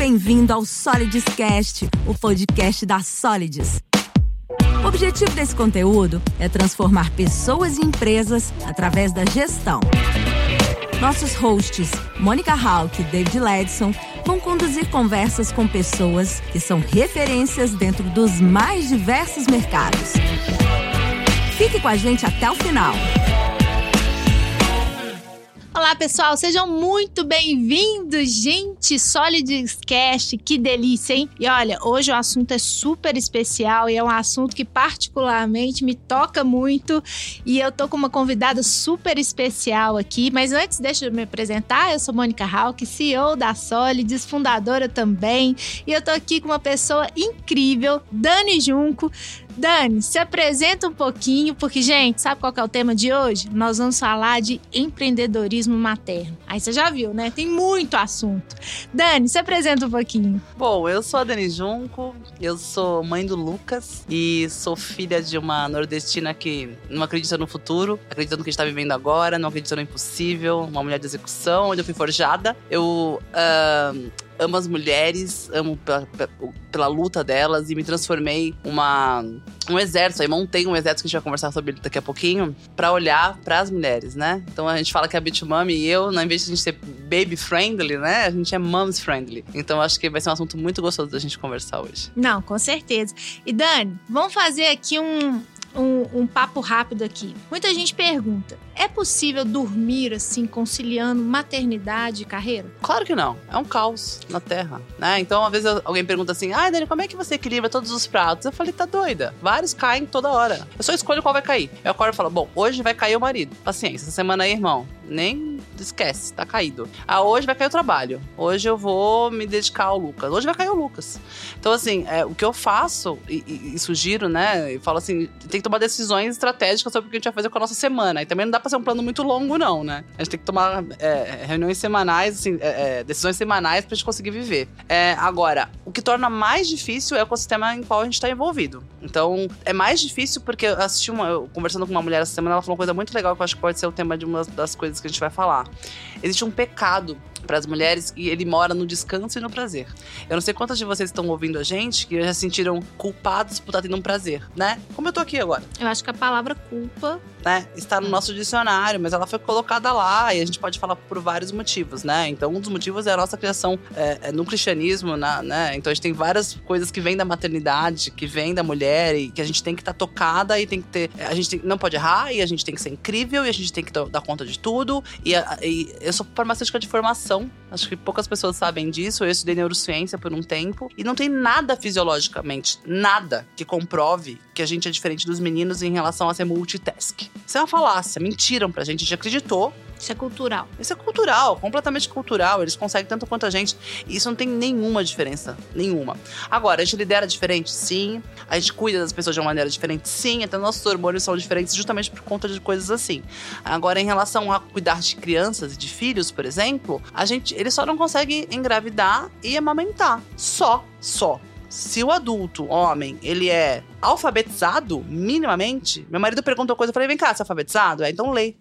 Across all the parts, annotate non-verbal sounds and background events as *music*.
bem-vindo ao Solids Cast, o podcast da Solids. O objetivo desse conteúdo é transformar pessoas e empresas através da gestão. Nossos hosts, Mônica Hawk e David Ledson, vão conduzir conversas com pessoas que são referências dentro dos mais diversos mercados. Fique com a gente até o final. Olá, pessoal, sejam muito bem-vindos, gente. Solids Cast, que delícia, hein? E olha, hoje o assunto é super especial e é um assunto que particularmente me toca muito. E eu tô com uma convidada super especial aqui. Mas antes, deixa eu me apresentar. Eu sou Mônica Hawk, CEO da Solids, fundadora também. E eu tô aqui com uma pessoa incrível, Dani Junco. Dani, se apresenta um pouquinho, porque, gente, sabe qual é o tema de hoje? Nós vamos falar de empreendedorismo materno. Aí você já viu, né? Tem muito assunto. Dani, se apresenta um pouquinho. Bom, eu sou a Dani Junco, eu sou mãe do Lucas e sou filha de uma nordestina que não acredita no futuro, acredita no que está vivendo agora, não acredita no impossível, uma mulher de execução, onde eu fui forjada. Eu. Uh, amo as mulheres, amo pela, pela, luta delas e me transformei uma um exército. Aí montei um exército que a gente vai conversar sobre daqui a pouquinho para olhar para as mulheres, né? Então a gente fala que a Mummy e eu, ao invés de a gente ser baby friendly, né? A gente é moms friendly. Então acho que vai ser um assunto muito gostoso da gente conversar hoje. Não, com certeza. E Dani, vamos fazer aqui um, um, um, papo rápido aqui. Muita gente pergunta: é possível dormir assim, conciliando maternidade e carreira? Claro que não. É um caos na Terra, né? Então, às vezes alguém pergunta assim: ah, Dani, como é que você equilibra todos os pratos? Eu falei: tá doida. Vários caem toda hora. Eu só escolho qual vai cair. Eu acordo e falo: bom, hoje vai cair o marido. Paciência, essa semana aí, irmão, nem esquece, tá caído. Ah, hoje vai cair o trabalho. Hoje eu vou me dedicar ao Lucas. Hoje vai cair o Lucas. Então, assim, é, o que eu faço e, e, e sugiro, né? Eu falo assim: tem que tomar decisões estratégicas sobre o que a gente vai fazer com a nossa semana. E também não dá pra ser um plano muito longo, não, né? A gente tem que tomar é, reuniões semanais, assim, é, é decisões semanais pra gente conseguir viver. É, agora, o que torna mais difícil é o ecossistema em qual a gente tá envolvido. Então, é mais difícil porque eu assisti uma. Eu, conversando com uma mulher essa semana, ela falou uma coisa muito legal que eu acho que pode ser o tema de uma das coisas que a gente vai falar. Existe um pecado para as mulheres e ele mora no descanso e no prazer. Eu não sei quantas de vocês estão ouvindo a gente que já se sentiram culpados por estar tendo um prazer, né? Como eu tô aqui agora. Eu acho que a palavra culpa né, está no nosso dicionário, mas ela foi colocada lá e a gente pode falar por vários motivos, né? Então, um dos motivos é a nossa criação é, é no cristianismo, na, né? Então, a gente tem várias coisas que vêm da maternidade, que vêm da mulher e que a gente tem que estar tá tocada e tem que ter. A gente tem, não pode errar e a gente tem que ser incrível e a gente tem que dar conta de tudo. E, e eu sou farmacêutica de formação, acho que poucas pessoas sabem disso. Eu estudei neurociência por um tempo e não tem nada fisiologicamente, nada que comprove que a gente é diferente dos meninos em relação a ser multitask. Isso é uma falácia, mentiram pra gente, a gente acreditou. Isso é cultural. Isso é cultural, completamente cultural. Eles conseguem tanto quanto a gente. E isso não tem nenhuma diferença. Nenhuma. Agora, a gente lidera diferente? Sim. A gente cuida das pessoas de uma maneira diferente? Sim. Até nossos hormônios são diferentes justamente por conta de coisas assim. Agora, em relação a cuidar de crianças e de filhos, por exemplo, a gente, eles só não conseguem engravidar e amamentar. Só. Só se o adulto, homem, ele é alfabetizado, minimamente, meu marido perguntou coisa, eu falei, vem cá, você é alfabetizado? É, então lê.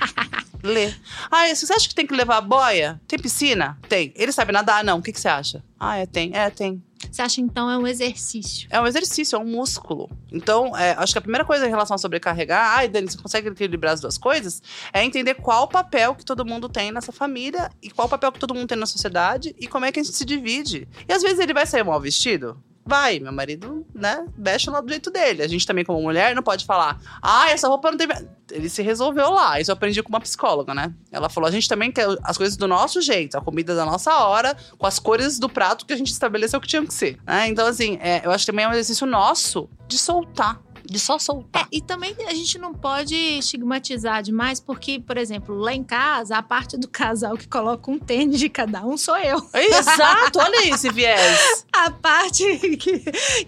*laughs* lê. Ah, você acha que tem que levar a boia? Tem piscina? Tem. Ele sabe nadar? Não. O que, que você acha? Ah, é, tem. É, tem. Você acha então é um exercício? É um exercício, é um músculo. Então, é, acho que a primeira coisa em relação a sobrecarregar, ai, Dani, você consegue equilibrar as duas coisas? É entender qual o papel que todo mundo tem nessa família e qual o papel que todo mundo tem na sociedade e como é que a gente se divide. E às vezes ele vai sair mal vestido, vai, meu marido, né, veste lá do jeito dele. A gente também, como mulher, não pode falar, ah, essa roupa não tem. Ele se resolveu lá. Isso eu aprendi com uma psicóloga, né? Ela falou: a gente também quer as coisas do nosso jeito, a comida da nossa hora, com as cores do prato que a gente estabeleceu que tinha que ser. Né? Então, assim, é, eu acho que também é um exercício nosso de soltar de só soltar. É, e também a gente não pode estigmatizar demais, porque, por exemplo, lá em casa, a parte do casal que coloca um tênis de cada um sou eu. Exato, olha esse viés. *laughs* a parte que,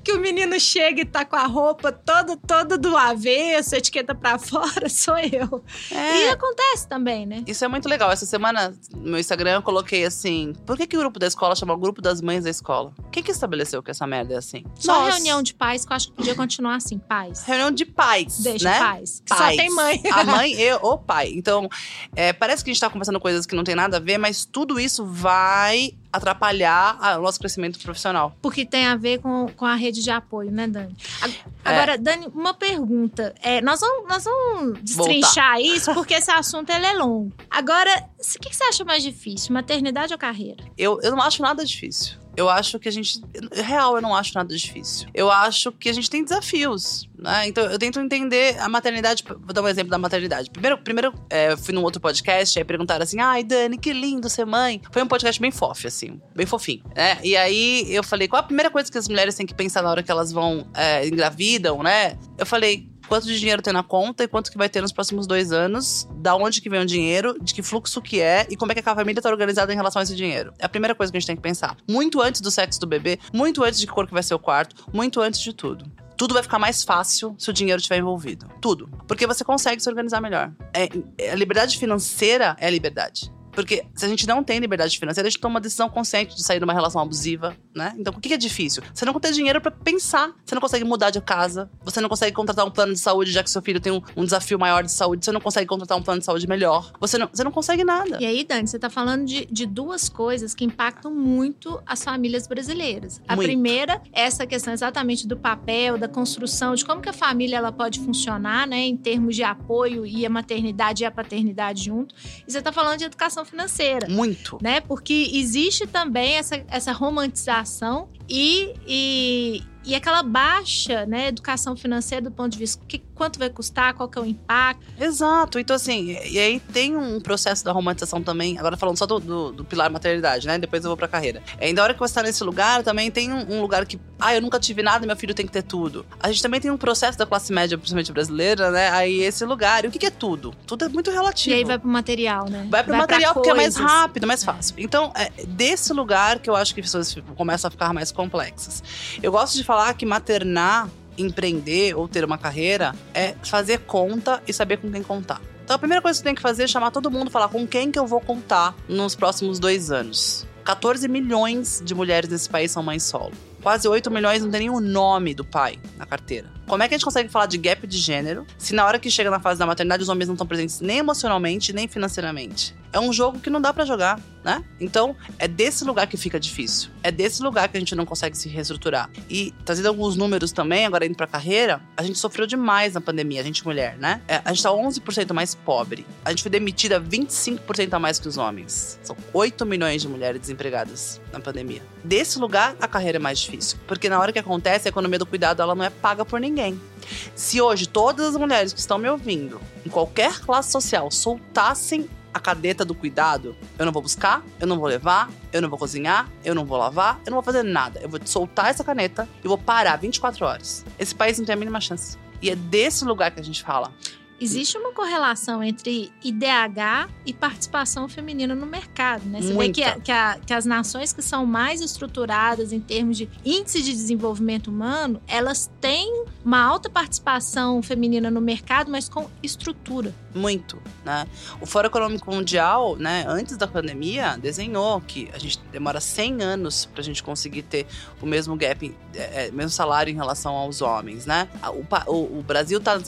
que o menino chega e tá com a roupa toda, toda do avesso, etiqueta pra fora, *laughs* sou eu. É. E acontece também, né? Isso é muito legal. Essa semana, no meu Instagram, eu coloquei assim: por que, que o grupo da escola chama o grupo das mães da escola? Quem que estabeleceu que essa merda é assim? Só Nós. reunião de pais que eu acho que podia continuar assim, pai pais. Reunião de pais, Deixa né? pais. Pais. Só tem mãe. *laughs* A mãe e o pai. Então, é, parece que a gente tá conversando coisas que não tem nada a ver, mas tudo isso vai atrapalhar a- o nosso crescimento profissional. Porque tem a ver com, com a rede de apoio, né, Dani? A- Agora, Dani, uma pergunta. É, nós, vamos, nós vamos destrinchar isso, porque esse assunto é longo. Agora, o que, que você acha mais difícil, maternidade ou carreira? Eu, eu não acho nada difícil. Eu acho que a gente. Real, eu não acho nada difícil. Eu acho que a gente tem desafios, né? Então eu tento entender a maternidade. Vou dar um exemplo da maternidade. Primeiro, primeiro é, fui num outro podcast, aí perguntaram assim: ai, Dani, que lindo ser mãe. Foi um podcast bem fofo, assim, bem fofinho, né? E aí eu falei: qual a primeira coisa que as mulheres têm que pensar na hora que elas vão é, engravidam, né? Eu falei. Quanto de dinheiro tem na conta e quanto que vai ter nos próximos dois anos, da onde que vem o dinheiro, de que fluxo que é e como é que a família tá organizada em relação a esse dinheiro. É a primeira coisa que a gente tem que pensar. Muito antes do sexo do bebê, muito antes de que cor que vai ser o quarto, muito antes de tudo. Tudo vai ficar mais fácil se o dinheiro estiver envolvido. Tudo. Porque você consegue se organizar melhor. É, é- a liberdade financeira é a liberdade. Porque se a gente não tem liberdade financeira, a gente toma uma decisão consciente de sair de uma relação abusiva, né? Então, o que é difícil? Você não tem dinheiro pra pensar. Você não consegue mudar de casa. Você não consegue contratar um plano de saúde, já que seu filho tem um, um desafio maior de saúde. Você não consegue contratar um plano de saúde melhor. Você não, você não consegue nada. E aí, Dani, você tá falando de, de duas coisas que impactam muito as famílias brasileiras. A Muito. primeira é essa questão exatamente do papel, da construção, de como que a família ela pode funcionar, né, em termos de apoio e a maternidade e a paternidade junto. E você tá falando de educação financeira. Muito. né? Porque existe também essa, essa romantização e, e, e aquela baixa né, educação financeira do ponto de vista que, quanto vai custar, qual que é o impacto. Exato. Então, assim, e aí tem um processo da romantização também. Agora falando só do, do, do pilar maternidade, né? Depois eu vou pra carreira. É, Ainda a hora que você tá nesse lugar, também tem um, um lugar que, ah, eu nunca tive nada, meu filho tem que ter tudo. A gente também tem um processo da classe média, principalmente brasileira, né? Aí esse lugar. E o que, que é tudo? Tudo é muito relativo. E aí vai pro material, né? Vai pro material porque é mais coisas. rápido, mais fácil. Então, é desse lugar que eu acho que as pessoas começam a ficar mais complexas. Eu gosto de falar que maternar, empreender ou ter uma carreira é fazer conta e saber com quem contar. Então, a primeira coisa que você tem que fazer é chamar todo mundo, falar com quem que eu vou contar nos próximos dois anos. 14 milhões de mulheres nesse país são mães solo. Quase 8 milhões não tem nem o nome do pai na carteira. Como é que a gente consegue falar de gap de gênero se na hora que chega na fase da maternidade os homens não estão presentes nem emocionalmente, nem financeiramente? É um jogo que não dá pra jogar, né? Então, é desse lugar que fica difícil. É desse lugar que a gente não consegue se reestruturar. E trazendo alguns números também, agora indo pra carreira, a gente sofreu demais na pandemia, a gente mulher, né? É, a gente tá 11% mais pobre. A gente foi demitida 25% a mais que os homens. São 8 milhões de mulheres desempregadas na pandemia. Desse lugar, a carreira é mais difícil. Porque na hora que acontece, a economia do cuidado ela não é paga por ninguém. Se hoje todas as mulheres que estão me ouvindo, em qualquer classe social, soltassem a cadeta do cuidado, eu não vou buscar, eu não vou levar, eu não vou cozinhar, eu não vou lavar, eu não vou fazer nada. Eu vou soltar essa caneta e vou parar 24 horas. Esse país não tem a mínima chance. E é desse lugar que a gente fala. Existe uma correlação entre IDH e participação feminina no mercado, né? Você Muita. vê que, a- que a- que as nações que são mais estruturadas em termos de índice de desenvolvimento humano, elas têm uma alta participação feminina no mercado, mas com estrutura. Muito, né? O Fórum Econômico Mundial, né, antes da pandemia, desenhou que a gente demora 100 anos pra gente conseguir ter o mesmo gap, é, é, mesmo salário em relação aos homens, né? A- O, o- o Brasil tá na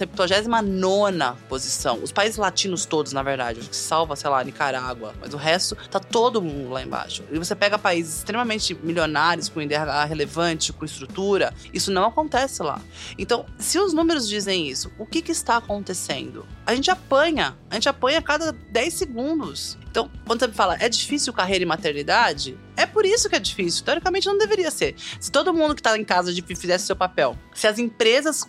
79ª posição. Os países latinos todos, na verdade, acho que salva, sei lá, Nicarágua, mas o resto tá todo mundo lá embaixo. E você pega países extremamente milionários, com IDH relevante, com estrutura, isso não acontece lá. Então, se os números dizem isso, o que, que está acontecendo? A gente apanha. A gente apanha a cada 10 segundos. Então, quando você me fala, é difícil carreira e maternidade? É por isso que é difícil. Teoricamente não deveria ser. Se todo mundo que tá em casa fizesse seu papel, se as empresas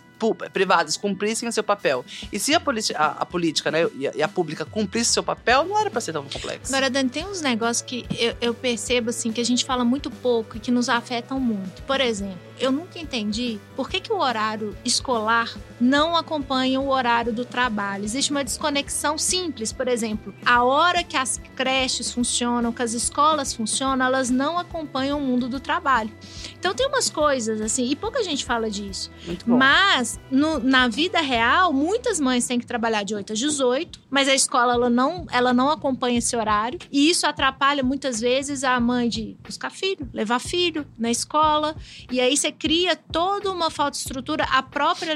privadas cumprissem o seu papel, e se a, a- a política né, e, a, e a pública cumprisse o seu papel, não era pra ser tão complexo. Agora, Dani, tem uns negócios que eu, eu percebo assim que a gente fala muito pouco e que nos afetam muito. Por exemplo, eu nunca entendi por que, que o horário escolar não acompanha o horário do trabalho. Existe uma desconexão simples, por exemplo, a hora que as creches funcionam, que as escolas funcionam, elas não acompanham o mundo do trabalho. Então tem umas coisas assim, e pouca gente fala disso. Mas no- na vida real, muitas mães têm que trabalhar de 8 às 18, mas a escola ela não, ela não acompanha esse horário. E isso atrapalha muitas vezes a mãe de buscar filho, levar filho na escola. E aí você cria toda uma falta de estrutura. A própria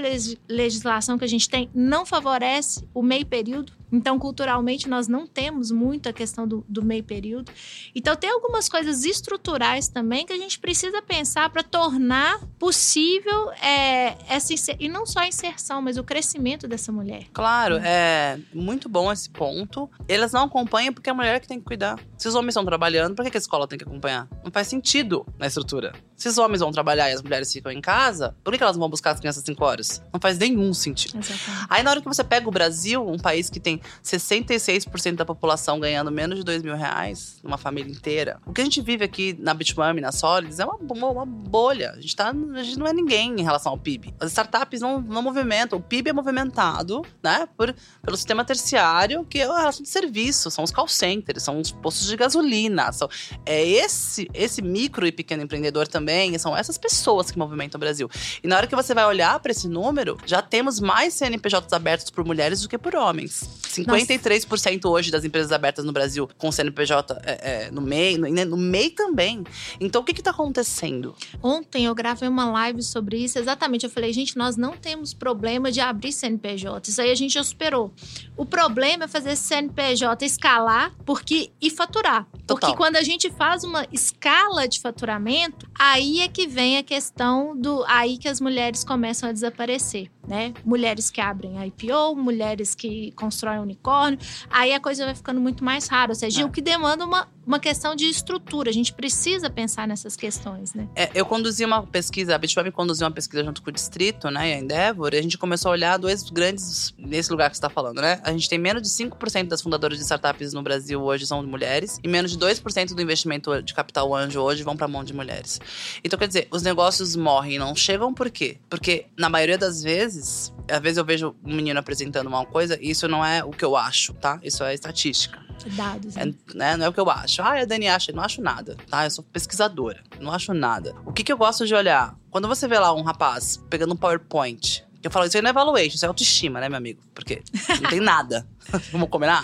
legislação que a gente tem não favorece o meio período. Então, culturalmente, nós não temos muito a questão do, do, meio período. Então, tem algumas coisas estruturais também que a gente precisa pensar para tornar possível é, essa e não só a inserção, mas o crescimento dessa mulher. Claro, é muito bom esse ponto. Elas não acompanham porque é a mulher que tem que cuidar. Se os homens estão trabalhando, por que a escola tem que acompanhar? Não faz sentido na estrutura. Se os homens vão trabalhar e as mulheres ficam em casa, por que elas vão buscar as crianças 5 horas? Não faz nenhum sentido. Exatamente. Aí, na hora que você pega o Brasil, um país que tem 66% da população ganhando menos de 2 mil reais, numa família inteira. O que a gente vive aqui na Bitmami, na Solids, é uma, uma, uma, bolha. A gente, tá, a gente não é ninguém em relação ao PIB. As startups não, não movimentam. O PIB é movimentado né, por, pelo sistema terciário, que é a relação de serviço, são os call centers, são os postos de gasolina. São, é esse, esse micro e pequeno empreendedor também, são essas pessoas que movimentam o Brasil. E na hora que você vai olhar para esse número, já temos mais CNPJs abertos por mulheres do que por homens. 53% Nossa. hoje das empresas abertas no Brasil com CNPJ é, é, no MEI, no, no MEI também. Então, o que está acontecendo? Ontem eu gravei uma live sobre isso, exatamente. Eu falei, gente, nós não temos problema de abrir CNPJ. Isso aí a gente já superou. O problema é fazer esse CNPJ escalar porque, e faturar. Total. Porque quando a gente faz uma escala de faturamento, aí é que vem a questão do. Aí que as mulheres começam a desaparecer né? Mulheres que abrem IPO, mulheres que constroem unicórnio. Aí a coisa vai ficando muito mais rara. Ou seja, é. o que demanda uma, uma questão de estrutura. A gente precisa pensar nessas questões, né? É, eu conduzi uma pesquisa, a Bitweb conduziu uma pesquisa junto com o Distrito, né? E a Endeavor, e a gente começou a olhar dois grandes, nesse lugar que você está falando, né? A gente tem menos de 5% das fundadoras de startups no Brasil hoje são mulheres, e menos de 2% do investimento de capital anjo hoje vão para a mão de mulheres. Então, quer dizer, os negócios morrem e não chegam por quê? Porque, na maioria das vezes, às vezes eu vejo um menino apresentando uma coisa e isso não é o que eu acho, tá? Isso é estatística. Dados. É, né? Não é o que eu acho. Ah, a Dani acha. Não acho nada, tá? Eu sou pesquisadora. Não acho nada. O que, que eu gosto de olhar? Quando você vê lá um rapaz pegando um PowerPoint, eu falo, isso aí não é valuation, isso é autoestima, né, meu amigo? Porque não tem nada. *laughs* Vamos combinar?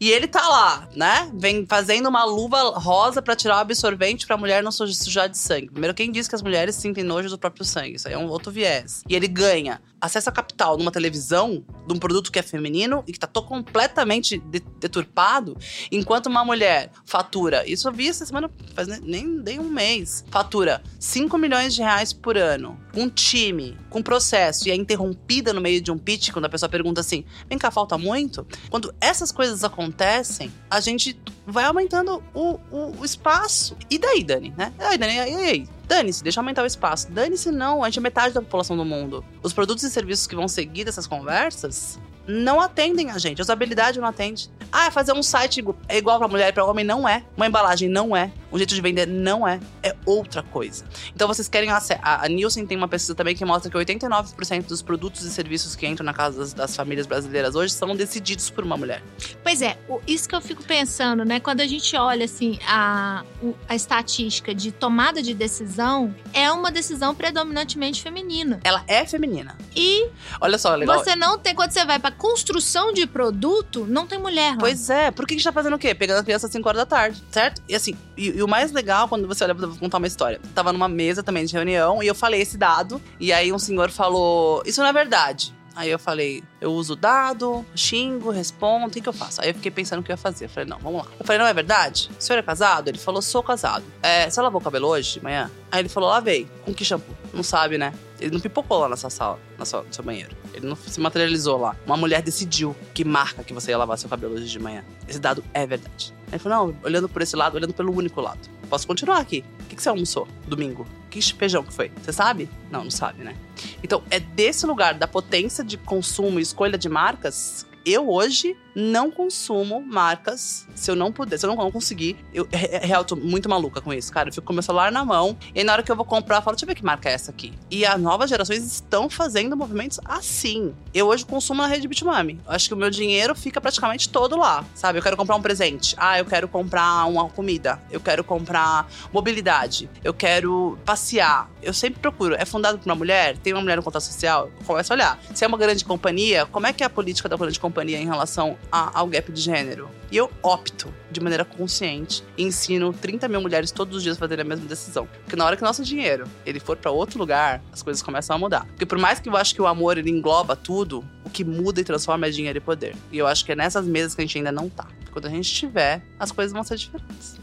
e ele tá lá, né? Vem fazendo uma luva rosa para tirar o absorvente pra mulher não sujar de sangue. Primeiro, quem diz que as mulheres sentem nojo do próprio sangue? Isso aí é um outro viés. E ele ganha acesso a capital numa televisão de um produto que é feminino e que tá todo completamente deturpado, enquanto uma mulher fatura, isso eu vi essa semana, faz nem, nem um mês, fatura 5 milhões de reais por ano, um time, com processo, e é interrompida no meio de um pitch, quando a pessoa pergunta assim: vem cá, falta muito? Quando essas coisas acontecem, a gente vai aumentando o, o, o espaço. E daí, Dani, né? E aí, Dani, e aí? Dane-se, deixa aumentar o espaço. Dane-se não, a gente é metade da população do mundo. Os produtos e serviços que vão seguir dessas conversas não atendem a gente. A usabilidade não atende. Ah, fazer um site igual para mulher e para homem não é. Uma embalagem não é. Um jeito de vender não é. É outra coisa. Então vocês querem a, a Nielsen tem uma pesquisa também que mostra que 89% dos produtos e serviços que entram na casa das, das, famílias brasileiras hoje são decididos por uma mulher. Pois é, isso que eu fico pensando, né? Quando a gente olha assim a, a estatística de tomada de decisão, é uma decisão predominantemente feminina. Ela é feminina. E olha só, legal. Você não tem quando você vai para construção de produto, não tem mulher lá. Pois é, por que a gente tá fazendo o quê? Pegando a criança às 5 horas da tarde, certo? E assim, e, e, o mais legal, quando você olha, vou contar uma história. tava numa mesa também de reunião e eu falei esse dado, e aí um senhor falou: Isso não é verdade. Aí eu falei, eu uso dado, xingo, respondo, o que, eu faço? Aí eu fiquei pensando o que eu ia fazer. Eu falei, não, vamos lá. Eu falei, não é verdade? O senhor é casado? Ele falou, sou casado. É, você lavou o cabelo hoje de manhã? Aí ele falou, lavei. Com que shampoo? Não sabe, né? Ele não pipocou lá nessa sala, no seu, no seu banheiro. Ele não se materializou lá. Uma mulher decidiu que marca que você ia lavar seu cabelo hoje de manhã. Esse dado é verdade. Ele falou, não, olhando por esse lado, olhando pelo único lado. Posso continuar aqui. O que, que você almoçou domingo? Que feijão que foi? Você sabe? Não, não sabe, né? Então, é desse lugar da potência de consumo e escolha de marcas eu hoje não consumo marcas se eu não puder, se eu não, conseguir. Eu real tô muito maluca com isso, cara. Eu fico com meu celular na mão e na hora que eu vou comprar, eu falo, deixa eu ver que marca é essa aqui. E as novas gerações estão fazendo movimentos assim. Eu hoje consumo na rede Bitmami. Eu acho que o meu dinheiro fica praticamente todo lá, sabe? Eu quero comprar um presente. Ah, eu quero comprar uma comida. Eu quero comprar mobilidade. Eu quero passear. Eu sempre procuro. É fundado por uma mulher? Tem uma mulher no contato social? Eu começo a olhar. Se é uma grande companhia, como é que é a política da grande companhia em relação a, ao gap de gênero. E eu opto, de maneira consciente, e ensino 30 mil mulheres todos os dias a fazerem a mesma decisão. Porque na hora que nosso dinheiro ele for para outro lugar, as coisas começam a mudar. Porque por mais que eu acho que o amor ele engloba tudo, o que muda e transforma é dinheiro e poder. E eu acho que é nessas mesas que a gente ainda não tá. Quando a gente tiver, as coisas vão ser diferentes.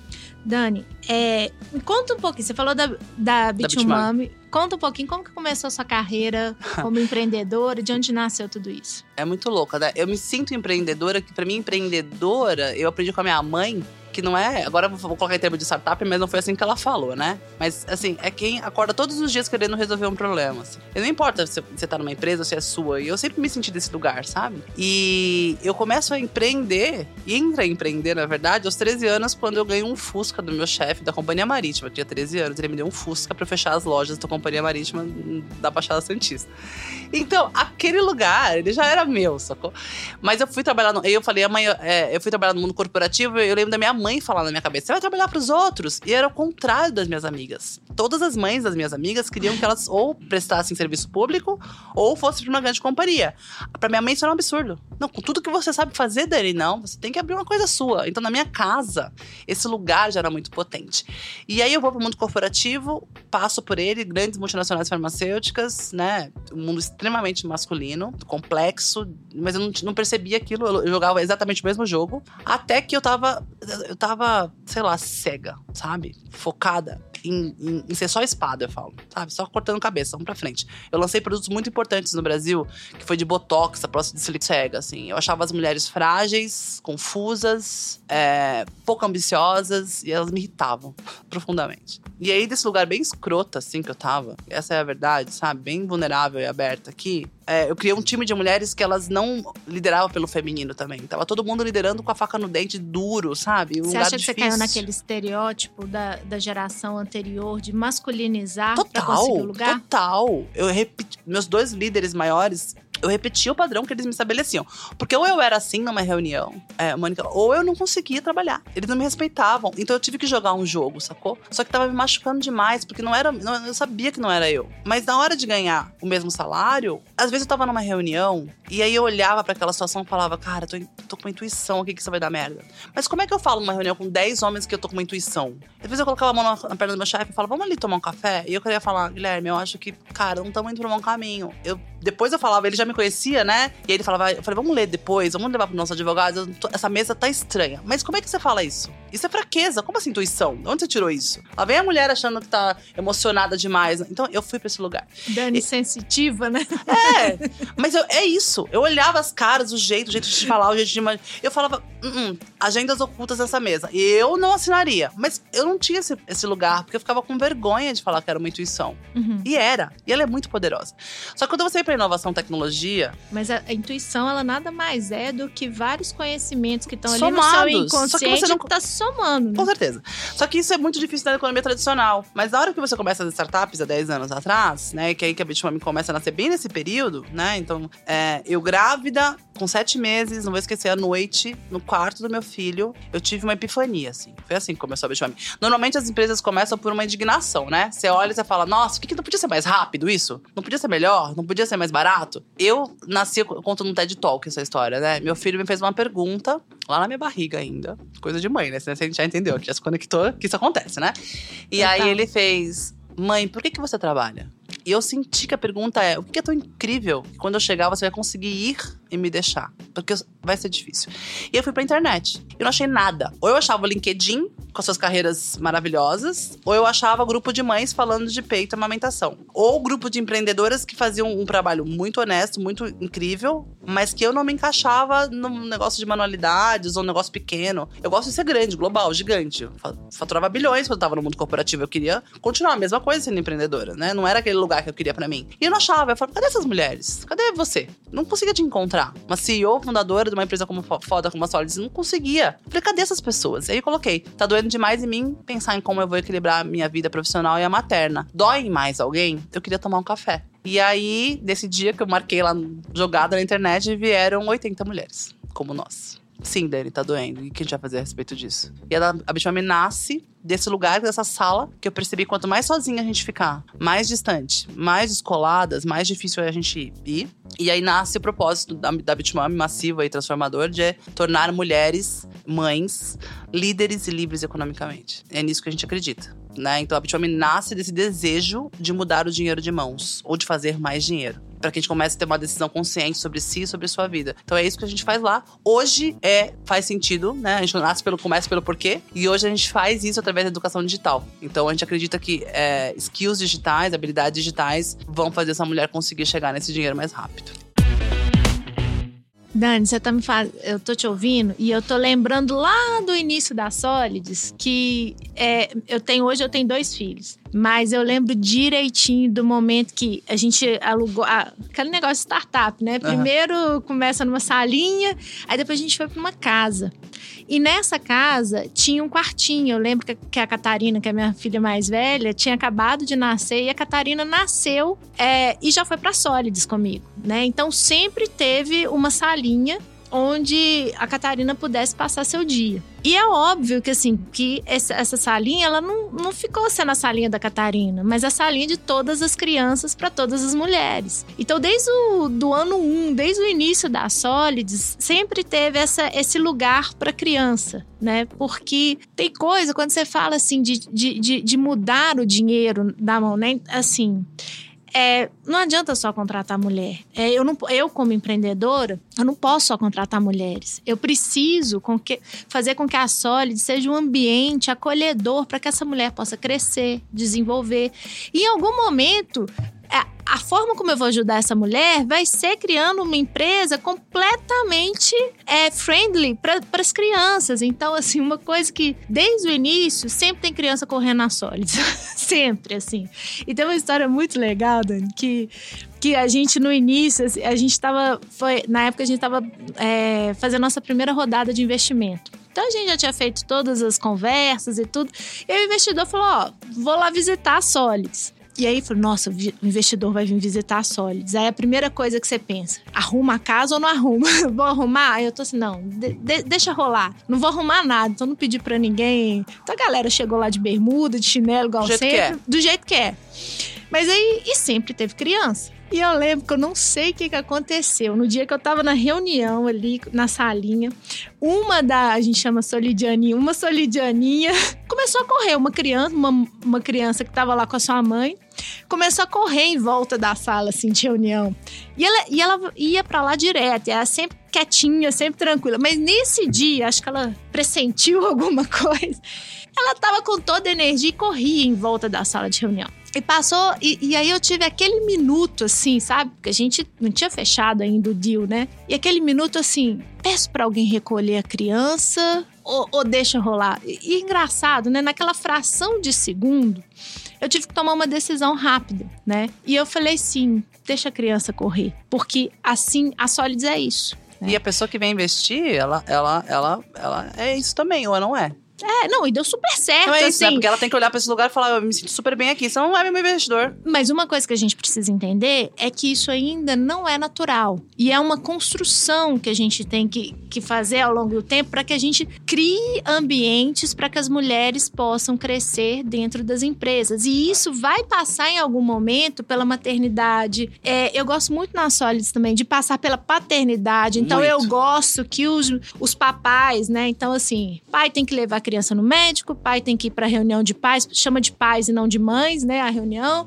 Dani, é, conta um pouquinho. Você falou da, da Bitumami. Conta um pouquinho como que começou a sua carreira *laughs* como empreendedora, de onde nasceu tudo isso? É muito louca, né? Eu me sinto empreendedora, que para mim empreendedora, eu aprendi com a minha mãe que não é. Agora vou colocar em termo de startup, mas não foi assim que ela falou, né? Mas, assim, é quem acorda todos os dias querendo resolver um problema. Assim. E não importa se você tá numa empresa ou se é sua. E eu sempre me senti desse lugar, sabe? E eu começo a empreender, entra a empreender, na verdade, aos 13 anos, quando eu ganho um Fusca do meu chefe da Companhia Marítima. Eu tinha 13 anos, ele me deu um Fusca para fechar as lojas da Companhia Marítima da Baixada Santista. Então, aquele lugar, ele já era meu, sacou? Mas eu fui trabalhar no. Eu falei, amanhã, é, eu fui trabalhar no mundo corporativo, eu lembro da minha mãe mãe falar na minha cabeça: você vai trabalhar para os outros. E era o contrário das minhas amigas. Todas as mães das minhas amigas queriam que elas ou prestassem serviço público ou fossem para uma grande companhia. Para minha mãe isso era um absurdo. Não, com tudo que você sabe fazer, Dani, não. Você tem que abrir uma coisa sua. Então, na minha casa, esse lugar já era muito potente. E aí eu vou para o mundo corporativo, passo por ele, grandes multinacionais farmacêuticas, né? Um mundo extremamente masculino, complexo, mas eu não, não percebia aquilo. Eu jogava exatamente o mesmo jogo. Até que eu tava eu tava, sei lá, cega, sabe? Focada em, em, em, ser só espada, eu falo, sabe? Só cortando cabeça, vamos pra frente. Eu lancei produtos muito importantes no Brasil, que foi de botox, a próxima de silicone cega, assim. Eu achava as mulheres frágeis, confusas, é, pouco ambiciosas, e elas me irritavam *laughs* profundamente. E aí, desse lugar bem escroto, assim, que eu tava, essa é a verdade, sabe? Bem vulnerável e aberta aqui, é, eu criei um time de mulheres que elas não lideravam pelo feminino também. Tava todo mundo liderando com a faca no dente duro, sabe? Um você acha que difícil. você caiu naquele estereótipo da, da geração anterior de masculinizar total, pra conseguir o lugar? Total. Eu repeti. Meus dois líderes maiores eu repetia o padrão que eles me estabeleciam. Porque ou eu era assim numa reunião, é, Mônica, ou eu não conseguia trabalhar. Eles não me respeitavam. Então eu tive que jogar um jogo, sacou? Só que tava me machucando demais, porque não era. Não, eu sabia que não era eu. Mas na hora de ganhar o mesmo salário, às vezes eu tava numa reunião e aí eu olhava para aquela situação e falava, cara, tô, tô com intuição aqui que isso vai dar merda. Mas como é que eu falo numa reunião com 10 homens que eu tô com uma intuição? Às vezes eu colocava a mão na, na perna do meu chefe e falava, vamos ali tomar um café? E eu queria falar, Guilherme, eu acho que, cara, não estamos indo pro bom caminho. Eu, depois eu falava, ele já me conhecia, né? E aí ele falava, eu falei, vamos ler depois, vamos levar pro nosso advogado. Essa mesa tá estranha. Mas como é que você fala isso? Isso é fraqueza. Como assim, intuição? De onde você tirou isso? Lá vem a mulher achando que tá emocionada demais. Então eu fui pra esse lugar. Dani e... sensitiva, né? É. *laughs* Mas eu, é isso. Eu olhava as caras, o jeito, o jeito de falar, o jeito de. Eu falava, hum, agendas ocultas nessa mesa. Eu não assinaria. Mas eu não tinha esse, esse lugar, porque eu ficava com vergonha de falar que era uma intuição. Uhum. E era. E ela é muito poderosa. Só que quando você vai pra inovação tecnologia. Mas a, a, intuição, ela nada mais é do que vários conhecimentos que estão ali no seu inconsciente só que você não... tá somando. Né? Com certeza. Só que isso é muito difícil na economia tradicional. Mas na hora que você começa as startups, há 10 anos atrás, né? Que é aí que a Bitcoin começa a nascer bem nesse período, né? Então, é, eu grávida, com sete meses, não vou esquecer, à noite, no quarto do meu filho, eu tive uma epifania, assim. Foi assim que começou a Bitcoin. Normalmente as empresas começam por uma indignação, né? Você olha e você fala, nossa, o que, que não podia ser mais rápido isso? Não podia ser melhor? Não podia ser mais barato? Eu nasci, eu conto no TED Talk essa história, né? Meu filho me fez uma pergunta, lá na minha barriga ainda. Coisa de mãe, né? A gente já entendeu, que já se conectou, que isso acontece, né? E aí ele fez, mãe, por que, que você trabalha? E eu senti que a pergunta é: o que é tão incrível que quando eu chegar você vai conseguir ir e me deixar? Porque vai ser difícil. E eu fui pra internet. Eu não achei nada. Ou eu achava o LinkedIn com suas carreiras maravilhosas, ou eu achava grupo de mães falando de peito e amamentação. Ou grupo de empreendedoras que faziam um trabalho muito honesto, muito incrível, mas que eu não me encaixava num negócio de manualidades ou um negócio pequeno. Eu gosto de ser grande, global, gigante. Faturava bilhões quando eu tava no mundo corporativo. Eu queria continuar a mesma coisa sendo empreendedora, né? Não era aquele lugar que eu queria para mim. E eu não achava. Eu falava, cadê essas mulheres? Cadê você? Não conseguia te encontrar. Uma CEO, fundadora de uma empresa como foda, como a Solids, não conseguia. Falei, cadê essas pessoas? Aí eu coloquei, tá doendo demais em mim pensar em como eu vou equilibrar a minha vida profissional e a materna. Dói mais alguém? Eu queria tomar um café. E aí, desse dia que eu marquei lá jogada na internet, vieram 80 mulheres, como nós Sim, Dani, tá doendo. E o que a gente vai fazer a respeito disso? E ela, a Bitmami nasce desse lugar, dessa sala, que eu percebi quanto mais sozinha a gente ficar, mais distante, mais descoladas, mais difícil é a gente ir. E aí nasce o propósito da, da Bitmami massiva e transformador de tornar mulheres, mães, líderes e livres economicamente. É nisso que a gente acredita. Né? Então a Bitmami nasce desse desejo de mudar o dinheiro de mãos ou de fazer mais dinheiro para que a gente comece a ter uma decisão consciente sobre si e sobre a sua vida. Então é isso que a gente faz lá. Hoje é faz sentido, né? A gente nasce pelo começa pelo porquê e hoje a gente faz isso através da educação digital. Então a gente acredita que é, skills digitais, habilidades digitais vão fazer essa mulher conseguir chegar nesse dinheiro mais rápido. Dani, você tá me faz... eu tô te ouvindo e eu tô lembrando lá do início da Solids que é, eu tenho hoje eu tenho dois filhos. Mas eu lembro direitinho do momento que a gente alugou. Ah, aquele negócio de startup, né? Primeiro uhum. começa numa salinha, aí depois a gente foi para uma casa. E nessa casa tinha um quartinho. Eu lembro que a Catarina, que é minha filha mais velha, tinha acabado de nascer e a Catarina nasceu é, e já foi para Sólides comigo, né? Então sempre teve uma salinha onde a Catarina pudesse passar seu dia. E é óbvio que, assim, que essa salinha, ela não, não ficou sendo a salinha da Catarina, mas a salinha de todas as crianças para todas as mulheres. Então, desde o do ano 1, um, desde o início da Solids, sempre teve essa, esse lugar para criança, né? Porque tem coisa, quando você fala, assim, de, de, de, de mudar o dinheiro da mão, né? Assim é, não adianta só contratar mulher. É, eu, não, eu, como empreendedora, eu não posso só contratar mulheres. Eu preciso com que, fazer com que a Solid seja um ambiente acolhedor para que essa mulher possa crescer, desenvolver. E em algum momento, a forma como eu vou ajudar essa mulher vai ser criando uma empresa completamente é, friendly para as crianças. Então, assim, uma coisa que desde o início sempre tem criança correndo na sólides. *laughs* sempre, assim. E tem uma história muito legal, Dani, que que a gente no início, assim, a gente estava, foi na época a gente estava é, fazendo nossa primeira rodada de investimento. Então a gente já tinha feito todas as conversas e tudo. E o investidor falou: Ó, vou lá visitar a Solids. E aí, falou, nossa, o investidor vai vir visitar a Solids. Aí a primeira coisa que você pensa, arruma a casa ou não arruma? *laughs* vou arrumar? Aí eu tô assim, não, de, de, deixa rolar. Não vou arrumar nada, então não pedi pra ninguém. Então a galera chegou lá de bermuda, de chinelo, igual do sempre. É. Do jeito que é. Mas aí, e sempre teve criança. E eu lembro que eu não sei o que, que aconteceu. No dia que eu tava na reunião ali, na salinha, uma da, a gente chama Solidianinha, uma Solidianinha, *laughs* começou a correr. Uma criança, uma, uma criança que tava lá com a sua mãe, começou a correr em volta da sala, assim, de reunião. E ela, e ela ia para lá direto, ela sempre quietinha, sempre tranquila. Mas nesse dia, acho que ela pressentiu *laughs* alguma coisa. Ela tava com toda a energia e corria em volta da sala de reunião. E passou, e, e, aí eu tive aquele minuto, assim, sabe? Porque a gente não tinha fechado ainda o deal, né? E aquele minuto, assim, peço para alguém recolher a criança ou, ou deixa rolar. E, e engraçado, né? Naquela fração de segundo, eu tive que tomar uma decisão rápida, né? E eu falei sim, deixa a criança correr. Porque assim, a Solids é isso. Né? E a pessoa que vem investir, ela, ela, ela, ela é isso também, ou não é? É, não, e deu super certo. Não é isso, né? assim. Porque ela tem que olhar pra esse lugar e falar, eu me sinto super bem aqui, senão não é meu investidor. Mas uma coisa que a gente precisa entender é que isso ainda não é natural. E é uma construção que a gente tem que, que fazer ao longo do tempo para que a gente crie ambientes para que as mulheres possam crescer dentro das empresas. E isso vai passar em algum momento pela maternidade. É, eu gosto muito na Solids também de passar pela paternidade. Então muito. eu gosto que os, os papais, né? Então, assim, pai tem que levar criança no médico, pai tem que ir para reunião de pais, chama de pais e não de mães, né? A reunião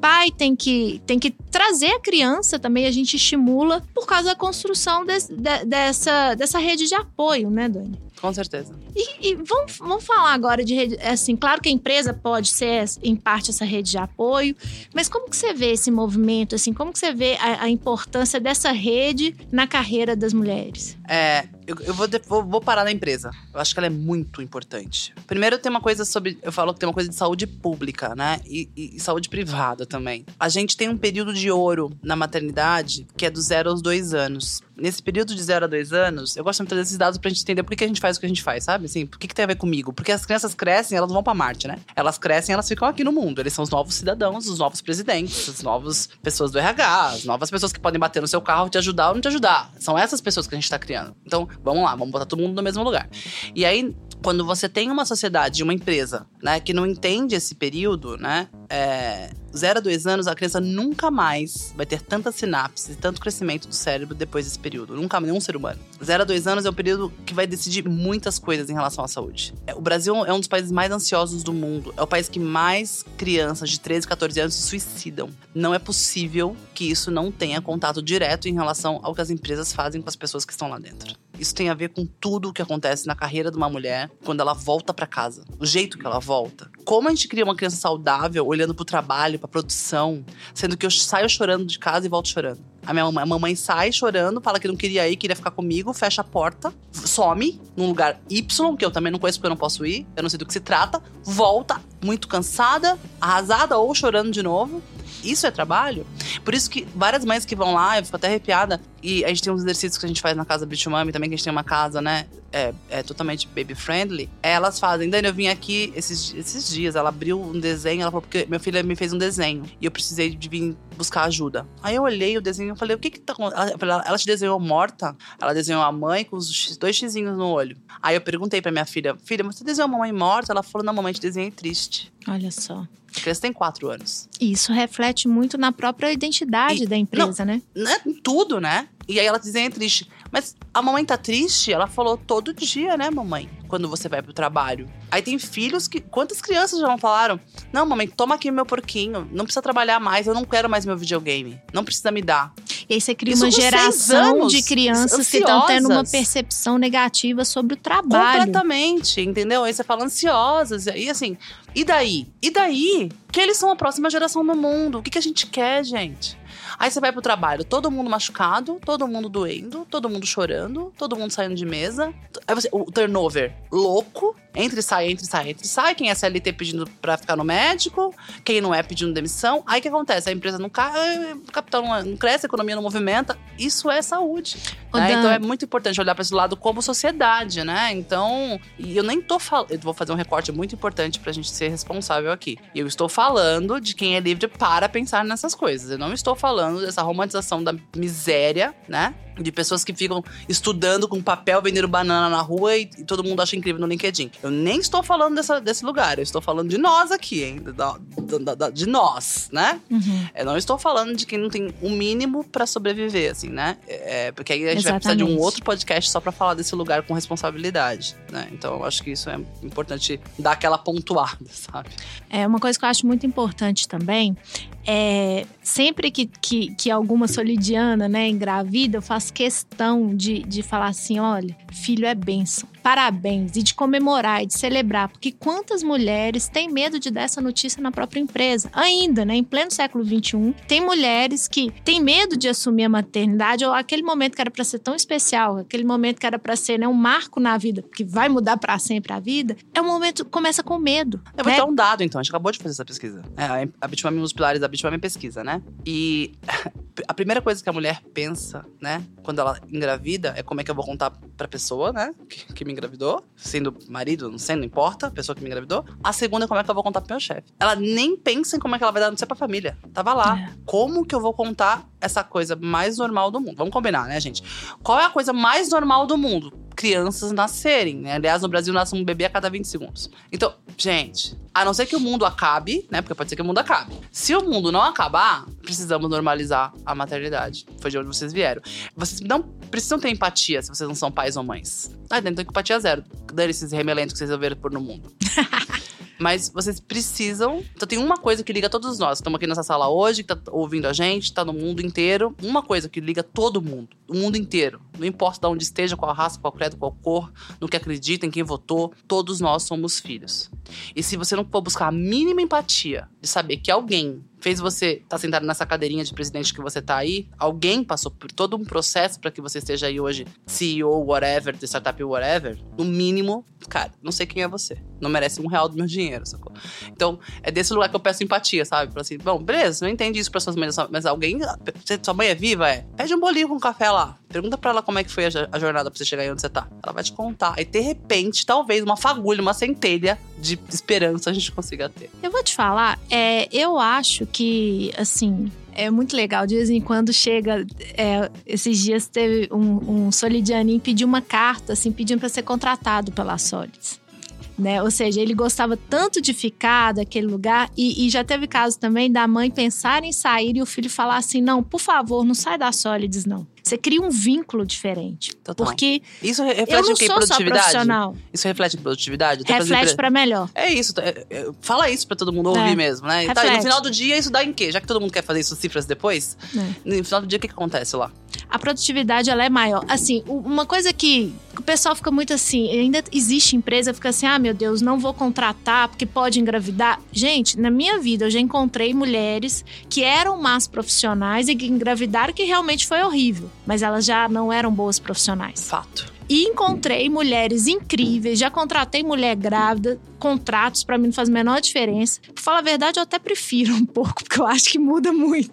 pai tem que, tem que trazer a criança também, a gente estimula por causa da construção de, dessa, dessa rede de apoio, né, Dani? Com certeza. E, e, vamos, vamos falar agora de rede. Assim, claro que a empresa pode ser, em parte, essa rede de apoio, mas como que você vê esse movimento? Assim, como que você vê a, a importância dessa rede na carreira das mulheres? É, eu, eu vou, vou, vou, parar na empresa. Eu acho que ela é muito importante. Primeiro, tem uma coisa sobre. Eu falo que tem uma coisa de saúde pública, né? E, e, e saúde privada também. A gente tem um período de ouro na maternidade que é do zero aos dois anos. Nesse período de 0 a 2 anos, eu gosto de trazer esses dados pra gente entender por que, a gente faz o que a gente faz, sabe? Assim, por que, que tem a ver comigo? Porque as crianças crescem, elas vão pra Marte, né? Elas crescem, elas ficam aqui no mundo. Eles são os novos cidadãos, os novos presidentes, as novas pessoas do RH, as novas pessoas que podem bater no seu carro, te ajudar ou não te ajudar. São essas pessoas que a gente tá criando. Então, vamos lá, vamos botar todo mundo no mesmo lugar. E aí, quando você tem uma sociedade, uma empresa, né, que não entende esse período, né, é, 0 a 2 anos, a criança nunca mais vai ter tanta sinapse e tanto crescimento do cérebro depois desse período. Nunca, nenhum ser humano. 0 a 2 anos é um período que vai decidir muitas coisas em relação à saúde. É, o Brasil é um dos países mais ansiosos do mundo. É o país que mais crianças de 13, 14 anos se suicidam. Não é possível que isso não tenha contato direto em relação ao que as empresas fazem com as pessoas que estão lá dentro. Isso tem a ver com tudo o que acontece na carreira de uma mulher quando ela volta para casa. O jeito que ela volta. Como a gente cria uma criança saudável olhando pro trabalho, pra produção, sendo que eu saio chorando de casa e volto chorando. A minha mamãe, a mamãe sai chorando, fala que não queria ir, queria ficar comigo, fecha a porta, some num lugar Y, que eu também não conheço porque eu não posso ir, eu não sei do que se trata, volta muito cansada, arrasada ou chorando de novo. Isso é trabalho? Por isso que várias mães que vão lá, eu fico até arrepiada, e a gente tem uns exercícios que a gente faz na casa Beach Mami também, que a gente tem uma casa, né? É, é, totalmente baby friendly. Elas fazem, Dani, eu vim aqui esses, esses dias. Ela abriu um desenho, ela falou, porque meu filho me fez um desenho e eu precisei de vir buscar ajuda. Aí eu olhei o desenho e falei, o que que tá acontecendo? Ela, ela te desenhou morta? Ela desenhou a mãe com os dois xizinhos no olho. Aí eu perguntei pra minha filha, filha, você desenhou a mamãe morta? Ela falou, não, mamãe, te desenhei triste. Olha só. A criança tem quatro anos. Isso reflete muito na própria identidade E- da empresa, né? Né? Tudo, né? E aí ela desenha triste. Mas a mamãe tá triste? Ela falou todo dia, né, mamãe? Quando você vai pro trabalho. Aí tem filhos que. Quantas crianças já não falaram? Não, mamãe, toma aqui meu porquinho. Não precisa trabalhar mais, eu não quero mais meu videogame. Não precisa me dar. E aí você cria Isso uma geração de crianças que estão tendo uma ansiosas. percepção negativa sobre o trabalho. Completamente, entendeu? Aí você fala ansiosas. E assim, e daí? E daí? Que eles são a próxima geração do mundo. O que, que a gente quer, gente? Aí você vai pro trabalho, todo mundo machucado, todo mundo doendo, todo mundo chorando, todo mundo saindo de mesa. Aí você, o turnover louco, entre sai, entre sai, entre sai. Quem é CLT pedindo pra ficar no médico, quem não é pedindo demissão. Aí o que acontece? A empresa não cai, o capital não, não cresce, a economia não movimenta. Isso é saúde. Né? Então é muito importante olhar para esse lado como sociedade, né? Então, e eu nem tô falando. Eu vou fazer um recorte muito importante pra gente ser responsável aqui. Eu estou falando de quem é livre para pensar nessas coisas. Eu não estou falando dessa romantização da miséria, né? De pessoas que ficam estudando com papel, vendendo banana na rua e, e todo mundo acha incrível no LinkedIn. Eu nem estou falando dessa, desse lugar. Eu estou falando de nós aqui, hein? Da- da- da- de nós, né? Uhum. Eu não estou falando de quem não tem o mínimo pra sobreviver, assim, né? É, porque aí a gente vai precisar de um Exatamente. outro podcast só pra falar desse lugar com responsabilidade, né? Então eu acho que isso é importante dar aquela pontuada, sabe? É uma coisa que eu acho muito importante também. É, sempre que, que, que alguma solidiana né, engravida, eu faço questão de, de falar assim: olha, filho é bênção. Parabéns, e de comemorar, e de celebrar, porque quantas mulheres têm medo de dar essa notícia na própria empresa? Ainda, né, em pleno século XXI, tem mulheres que têm medo de assumir a maternidade, ou aquele momento que era para ser tão especial, aquele momento que era para ser né, um marco na vida, que vai mudar para sempre a vida, é um momento que começa com medo. Eu vou né? dar um dado, então. A gente acabou de fazer essa pesquisa. É, a- a Bitmami, um dos pilares da Bitmami é pesquisa, né? E *laughs* a primeira coisa que a mulher pensa, né? Quando ela engravida, é como é que eu vou contar pra pessoa, né? Que, que me engravidou. Sendo marido, não sendo, não importa. Pessoa que me engravidou. A segunda é como é que eu vou contar pro meu chefe. Ela nem pensa em como é que ela vai dar notícia pra família. Tava lá. É. Como que eu vou contar essa coisa mais normal do mundo? Vamos combinar, né, gente? Qual é a coisa mais normal do mundo? Crianças nascerem, né? Aliás, no Brasil nasce um bebê a cada 20 segundos. Então, gente, a não ser que o mundo acabe, né? Porque pode ser que o mundo acabe. Se o mundo não acabar, precisamos normalizar a maternidade. Foi de onde vocês vieram. Vocês não precisam ter empatia se vocês não são pais ou mães. Ah, então empatia zero. Dane esses remelentos que vocês resolveram pôr no mundo. *laughs* Mas vocês precisam. Então tem uma coisa que liga todos nós. Estamos aqui nessa sala hoje, que tá ouvindo a gente, tá no mundo inteiro. Uma coisa que liga todo mundo. O mundo inteiro. Não importa de onde esteja, qual raça, qual credo, qual cor, no que acredita, em quem votou. Todos nós somos filhos. E se você não for buscar a mínima empatia de saber que alguém fez você estar sentado nessa cadeirinha de presidente que você tá aí, alguém passou por todo um processo para que você esteja aí hoje CEO, whatever, de startup, whatever, no mínimo, cara, não sei quem é você. Não merece um real do meu dinheiro, sacou? Então, é desse lugar que eu peço empatia, sabe? Pra assim, bom, beleza, não entende isso pra suas mães, mas alguém. Sua mãe é viva, é? Pede um bolinho com café lá. Pergunta pra ela como é que foi a, jo- a jornada pra você chegar aí onde você tá. Ela vai te contar. Aí, de repente, talvez uma fagulha, uma centelha de esperança a gente consiga ter. Eu vou te falar, é, eu acho que, assim, é muito legal. De vez em quando chega. é, esses dias teve um, um solidianinho pediu uma carta, assim, pedindo para ser contratado pela Solids. Né? Ou seja, ele gostava tanto de ficar daquele lugar, e, e já teve caso também da mãe pensar em sair e o filho falar assim: não, por favor, não sai da Solids, não. Você cria um vínculo diferente. Total. Porque Isso re- eu reflete não sou só Produtividade? profissional. Isso reflete em produtividade? Até Reflete para melhor. É isso, é- é- fala isso pra todo mundo ouvir É. mesmo, né? Tá, no Reflete. final do dia, isso dá em quê? Já que todo mundo quer fazer isso cifras depois, É. no final do dia, o que, que acontece lá? a produtividade ela é maior. Assim, uma coisa que o pessoal fica muito assim, ainda existe empresa fica assim: "Ah, meu Deus, não vou contratar porque pode engravidar". Gente, na minha vida eu já encontrei mulheres que eram más profissionais e que engravidaram que realmente foi horrível, mas elas já não eram boas profissionais. Fato. E encontrei mulheres incríveis, já contratei mulher grávida, contratos pra mim não faz a menor diferença. Pra falar a verdade, eu até prefiro um pouco, *laughs* porque eu acho que muda muito.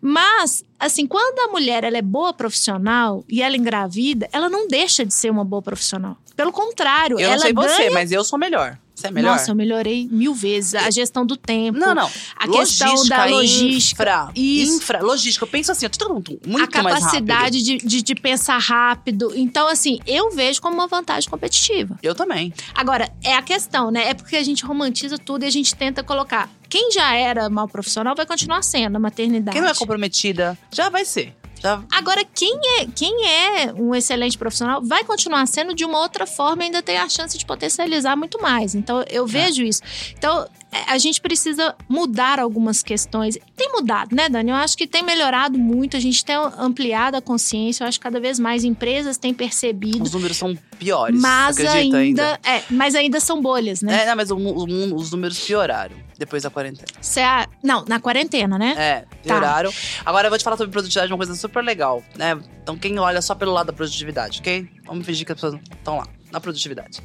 Mas, assim, quando a mulher ela é boa profissional e ela engravida, ela não deixa de ser uma boa profissional. Pelo contrário, Eu ela não sei ganha... você, mas eu sou melhor. Você é melhor? Nossa, eu melhorei mil vezes. A gestão do tempo. Não, não. A questão da logística. Infra, Isso. infra, logística. Eu penso assim, eu tô muito a mais rápido. capacidade de, de, de pensar rápido. Então, assim, eu vejo como uma vantagem competitiva. Eu também. Agora, é a questão, né? É porque a gente romantiza tudo e a gente tenta colocar. Quem já era mal profissional vai continuar sendo a maternidade. Quem não é comprometida, já vai ser. Já... Agora, quem é, quem é um excelente profissional vai continuar sendo de uma outra forma e ainda tem a chance de potencializar muito mais. Então, eu vejo isso. Então, a gente precisa mudar algumas questões. Tem mudado, né, Dani? Eu acho que tem melhorado muito, a gente tem ampliado a consciência. Eu acho que cada vez mais empresas têm percebido. Os números são piores. Mas acredita ainda, É, mas ainda são bolhas, né? É, não, mas o o os números pioraram depois da quarentena. Cê a- Não, na quarentena, né? É, pioraram. Agora eu vou te falar sobre produtividade, uma coisa super legal, né? Então, quem olha só pelo lado da produtividade, ok? Vamos fingir que as pessoas estão lá, na produtividade.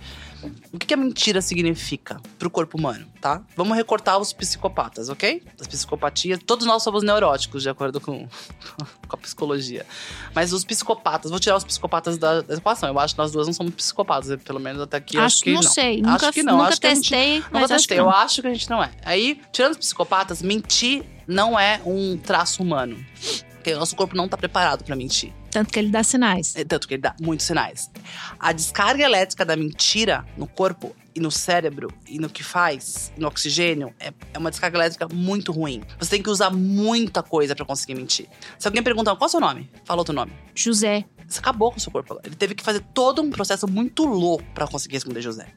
O que, que a mentira significa pro corpo humano, tá? Vamos recortar os psicopatas, ok? As psicopatias. Todos nós somos neuróticos, de acordo com, *laughs* com a psicologia. Mas os psicopatas, vou tirar os psicopatas da, da equação. Eu acho que nós duas não somos psicopatas, pelo menos até aqui. acho, acho que não, não. sei. Acho Nunca, que não, nunca acho gente- testei, acho que testei, eu acho que a gente não é. Aí, tirando os psicopatas, mentir não é um traço humano. Porque o nosso corpo não tá preparado pra mentir. Tanto que ele dá sinais. É, Tanto que ele dá muitos sinais. A descarga elétrica da mentira no corpo e no cérebro e no que faz, no oxigênio, é, é uma descarga elétrica muito ruim. Você tem que usar muita coisa pra conseguir mentir. Se alguém perguntar qual é o seu nome, fala outro nome. José. Você acabou com o seu corpo. Ele teve que fazer todo um processo muito louco pra conseguir responder José.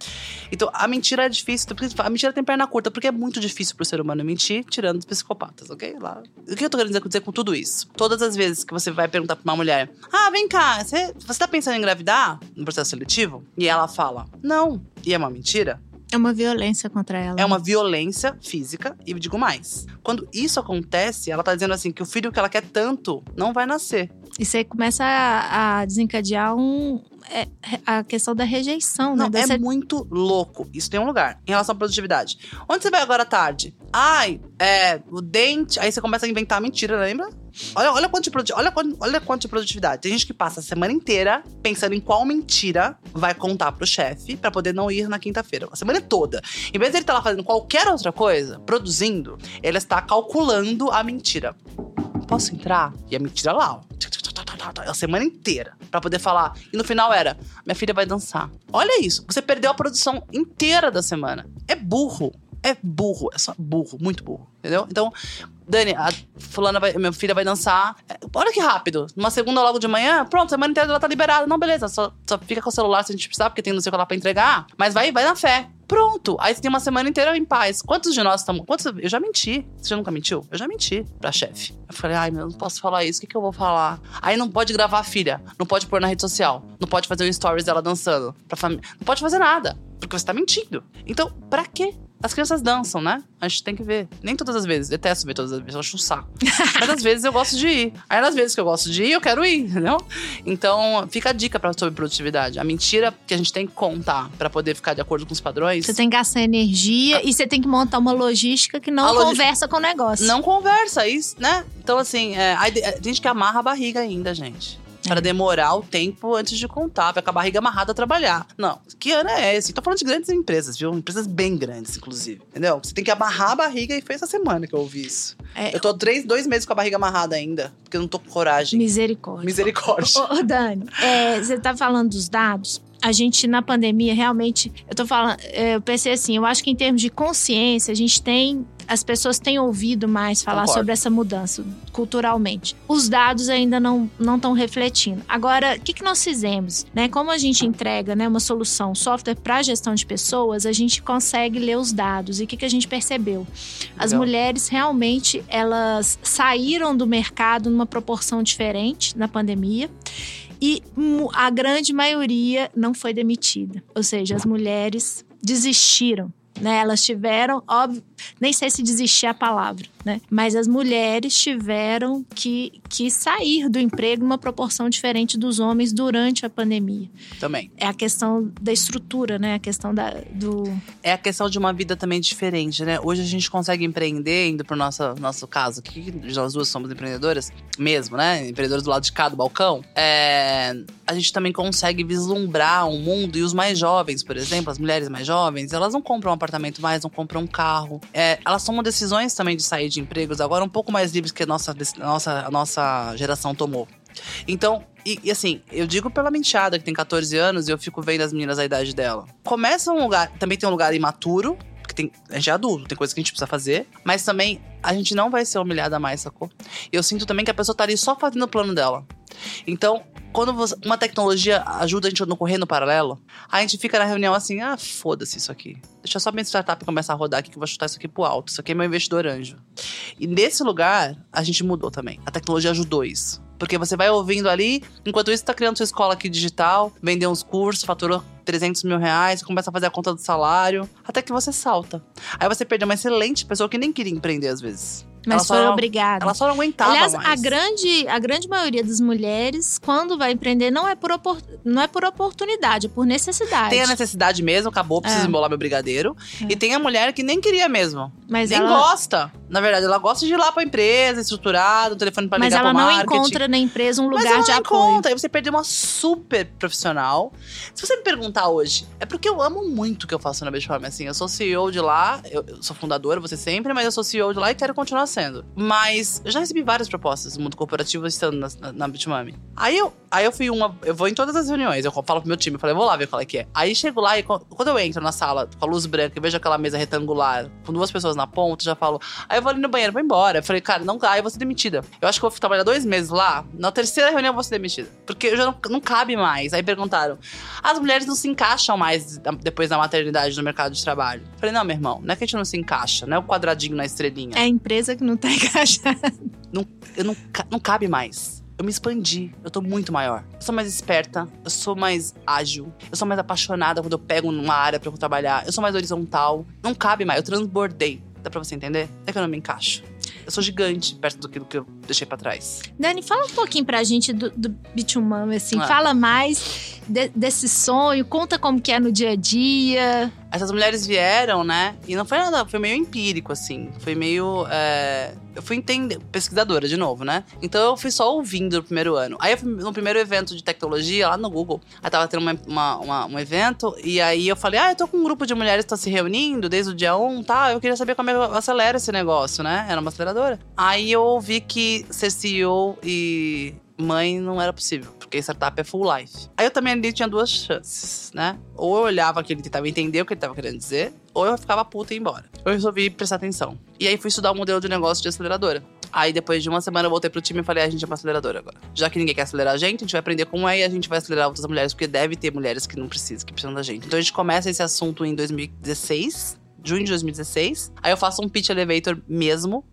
Então, a mentira é difícil. A mentira tem perna curta, porque é muito difícil pro ser humano mentir, tirando os psicopatas, ok? Lá. O que eu tô querendo dizer com tudo isso? Todas as vezes que você vai perguntar pra uma mulher: Ah, vem cá, você, você tá pensando em engravidar no processo seletivo? E ela fala: Não. E é uma mentira? É uma violência contra ela. É uma violência física. E digo mais: quando isso acontece, ela tá dizendo assim que o filho que ela quer tanto não vai nascer. E você começa a, a desencadear um, é, a questão da rejeição, né? Não, Da é você- muito louco. Isso tem um lugar. Em relação à produtividade. Onde você vai agora à tarde? Ai, é, o dente. Aí você começa a inventar mentira, lembra? Olha, olha, quanto de olha, olha quanto de produtividade. Tem gente que passa a semana inteira pensando em qual mentira vai contar pro chefe pra poder não ir na quinta-feira. A semana toda. Em vez de ele estar lá fazendo qualquer outra coisa, produzindo, ele está calculando a mentira. Posso entrar? E a mentira lá, ó. A semana inteira. Pra poder falar. E no final era: minha filha vai dançar. Olha isso. Você perdeu a produção inteira da semana. É burro. É burro. É só burro. Muito burro. Entendeu? Então, Dani, a fulana vai, minha filha vai dançar. É, Olha que rápido. Numa segunda logo de manhã, pronto, semana inteira ela tá liberada. Não, beleza. Só, só fica com o celular se a gente precisar, porque tem não sei o que lá pra entregar. Mas vai, vai na fé. Pronto. Aí você tem uma semana inteira em paz. Quantos de nós estamos. Quantos, eu já menti. Você já nunca mentiu? Eu já menti pra chefe. Eu falei, ai, meu, não posso falar isso. O que, que eu vou falar? Aí não pode gravar a filha. Não pode pôr na rede social. Não pode fazer o stories dela dançando pra família. Não pode fazer nada. Porque você tá mentindo. Então, pra quê? As crianças dançam, né? A gente tem que ver. Nem todas as vezes. Detesto ver todas as vezes. Eu acho um saco. Mas às vezes eu gosto de ir. Aí nas vezes que eu gosto de ir, eu quero ir, entendeu? Então, fica a dica pra, sobre produtividade. A mentira que a gente tem que contar pra poder ficar de acordo com os padrões. Você tem que gastar energia e você tem que montar uma logística que não A logi- conversa com o negócio. Não conversa, isso, né? Então, assim, é, tem gente que amarra a barriga ainda, gente. Para demorar o tempo antes de contar, pra com a barriga amarrada a trabalhar. Não, que ano é esse? Tô falando de grandes empresas, viu? Empresas bem grandes, inclusive. Entendeu? Você tem que amarrar a barriga e foi essa semana que eu ouvi isso. É, Eu tô três, dois meses com a barriga amarrada ainda, porque eu não tô com coragem. Misericórdia. Misericórdia. Ô, ô, Dani, é, você tá falando dos dados. A gente, na pandemia, realmente, eu tô falando, é, eu pensei assim, eu acho que em termos de consciência, a gente tem. As pessoas têm ouvido mais falar Concordo. sobre essa mudança culturalmente. Os dados ainda não estão refletindo. Agora, o que, que nós fizemos? Né? Como a gente entrega né, uma solução, software para gestão de pessoas, a gente consegue ler os dados. E o que, que a gente percebeu? As Legal. mulheres realmente elas saíram do mercado numa proporção diferente na pandemia. E a grande maioria não foi demitida. Ou seja, as mulheres desistiram. Né? Elas tiveram, óbvio, nem sei se desistir é a palavra, né? Mas as mulheres tiveram que, que sair do emprego numa proporção diferente dos homens durante a pandemia. Também. É a questão da estrutura, né? A questão da, do. É a questão de uma vida também diferente, né? Hoje a gente consegue empreender, indo pro nosso, nosso caso que nós duas somos empreendedoras, mesmo, né? Empreendedoras do lado de cá do balcão. É, a gente também consegue vislumbrar um mundo e os mais jovens, por exemplo, as mulheres mais jovens, elas não compram um apartamento mais, não compram um carro. É, elas tomam decisões também de sair de empregos agora um pouco mais livres que a nossa, a nossa, a nossa geração tomou. Então, e, e assim, eu digo pela menteada que tem 14 anos e eu fico vendo as meninas da idade dela. Começa um lugar, também tem um lugar imaturo, porque tem, a gente é adulto, tem coisa que a gente precisa fazer, mas também a gente não vai ser humilhada mais, sacou? E eu sinto também que a pessoa tá ali só fazendo o plano dela. Então, quando você- uma tecnologia ajuda a gente a não correr no paralelo, a gente fica na reunião assim, ah, foda-se isso aqui. Deixa só minha startup começar a rodar aqui que eu vou chutar isso aqui pro alto. Isso aqui é meu investidor anjo. E nesse lugar, a gente mudou também. A tecnologia ajudou isso. Porque você vai ouvindo ali, enquanto isso tá criando sua escola aqui digital, vendeu uns cursos, faturou 300 mil reais, começa a fazer a conta do salário, até que você salta. Aí você perdeu uma excelente pessoa que nem queria empreender às vezes. Mas Ela só foi não- obrigada. Ela só não aguentava Aliás, mais. a grande, a grande maioria das mulheres, quando vai empreender, não é por, opor- não é por oportunidade, é por necessidade. Tem a necessidade mesmo, acabou, preciso É. embolar meu brigadeiro. E tem a mulher que nem queria mesmo. Mas nem ela, gosta. Na verdade, ela gosta de ir lá pra empresa, estruturado, um telefone pra mas ligar ela pro não marketing. encontra na empresa um Mas lugar ela de não apoio. encontra. Aí você perdeu uma super profissional. Se você me perguntar hoje, é porque eu amo muito o que eu faço na Bitfarm. Assim, eu sou CEO de lá, eu, eu sou fundadora, você sempre, mas eu sou CEO de lá e quero continuar sendo. Mas eu já recebi várias propostas do mundo corporativo estando na, na, na Bitmami. Aí eu, aí eu fui uma. Eu vou em todas as reuniões, eu falo pro meu time, eu falei, vou lá ver qual é que é. Aí chego lá e quando eu entro na sala com a luz branca e vejo aquela mesa retangular com duas pessoas na ponta, já falo, aí eu vou ali no banheiro, vou embora. Eu falei, cara, não dá, eu vou ser demitida. Eu acho que eu vou trabalhar dois meses lá, na terceira reunião eu vou ser demitida. Porque eu já não, não cabe mais. Aí perguntaram, as mulheres não se encaixam mais depois da maternidade no mercado de trabalho. Eu falei, não, meu irmão, não é que a gente não se encaixa, não é o quadradinho na estrelinha. É a empresa que não tá *laughs* encaixada. Eu não, não cabe mais. Eu me expandi, eu tô muito maior. Eu sou mais esperta, eu sou mais ágil, eu sou mais apaixonada quando eu pego numa área pra eu trabalhar, eu sou mais horizontal. Não cabe mais, eu transbordei. Dá pra você entender? É que eu não me encaixo. Eu sou gigante perto do que, do que eu deixei pra trás. Dani, fala um pouquinho pra gente do, do Bitumami, assim. Ah. Fala mais de- desse sonho, conta como que é no dia a dia. Essas mulheres vieram, né? E não foi nada, foi meio empírico, assim. Foi meio. é, Eu fui entender. Pesquisadora, de novo, né? Então eu fui só ouvindo no primeiro ano. Aí eu fui no primeiro evento de tecnologia, lá no Google. Aí tava tendo uma, uma- uma- um evento. E aí eu falei: Ah, eu tô com um grupo de mulheres que tá se reunindo desde o dia 1, tá? Eu queria saber como é que eu acelero esse negócio, né? Era uma aceleradora. Aí eu ouvi que ser CEO e mãe não era possível, porque startup é full life. Aí eu também ali tinha duas chances, né? Ou eu olhava que ele tentava entender o que ele tava querendo dizer, ou eu ficava puta e ia embora. Eu resolvi prestar atenção. E aí fui estudar o modelo de negócio de aceleradora. Aí depois de uma semana eu voltei pro time e falei, "Ah, a gente é uma aceleradora agora. Já que ninguém quer acelerar a gente, a gente vai aprender como é e a gente vai acelerar outras mulheres, porque deve ter mulheres que não precisam, que precisam da gente. Então a gente começa esse assunto em 2016, junho de 2016. Aí eu faço um pitch elevator mesmo,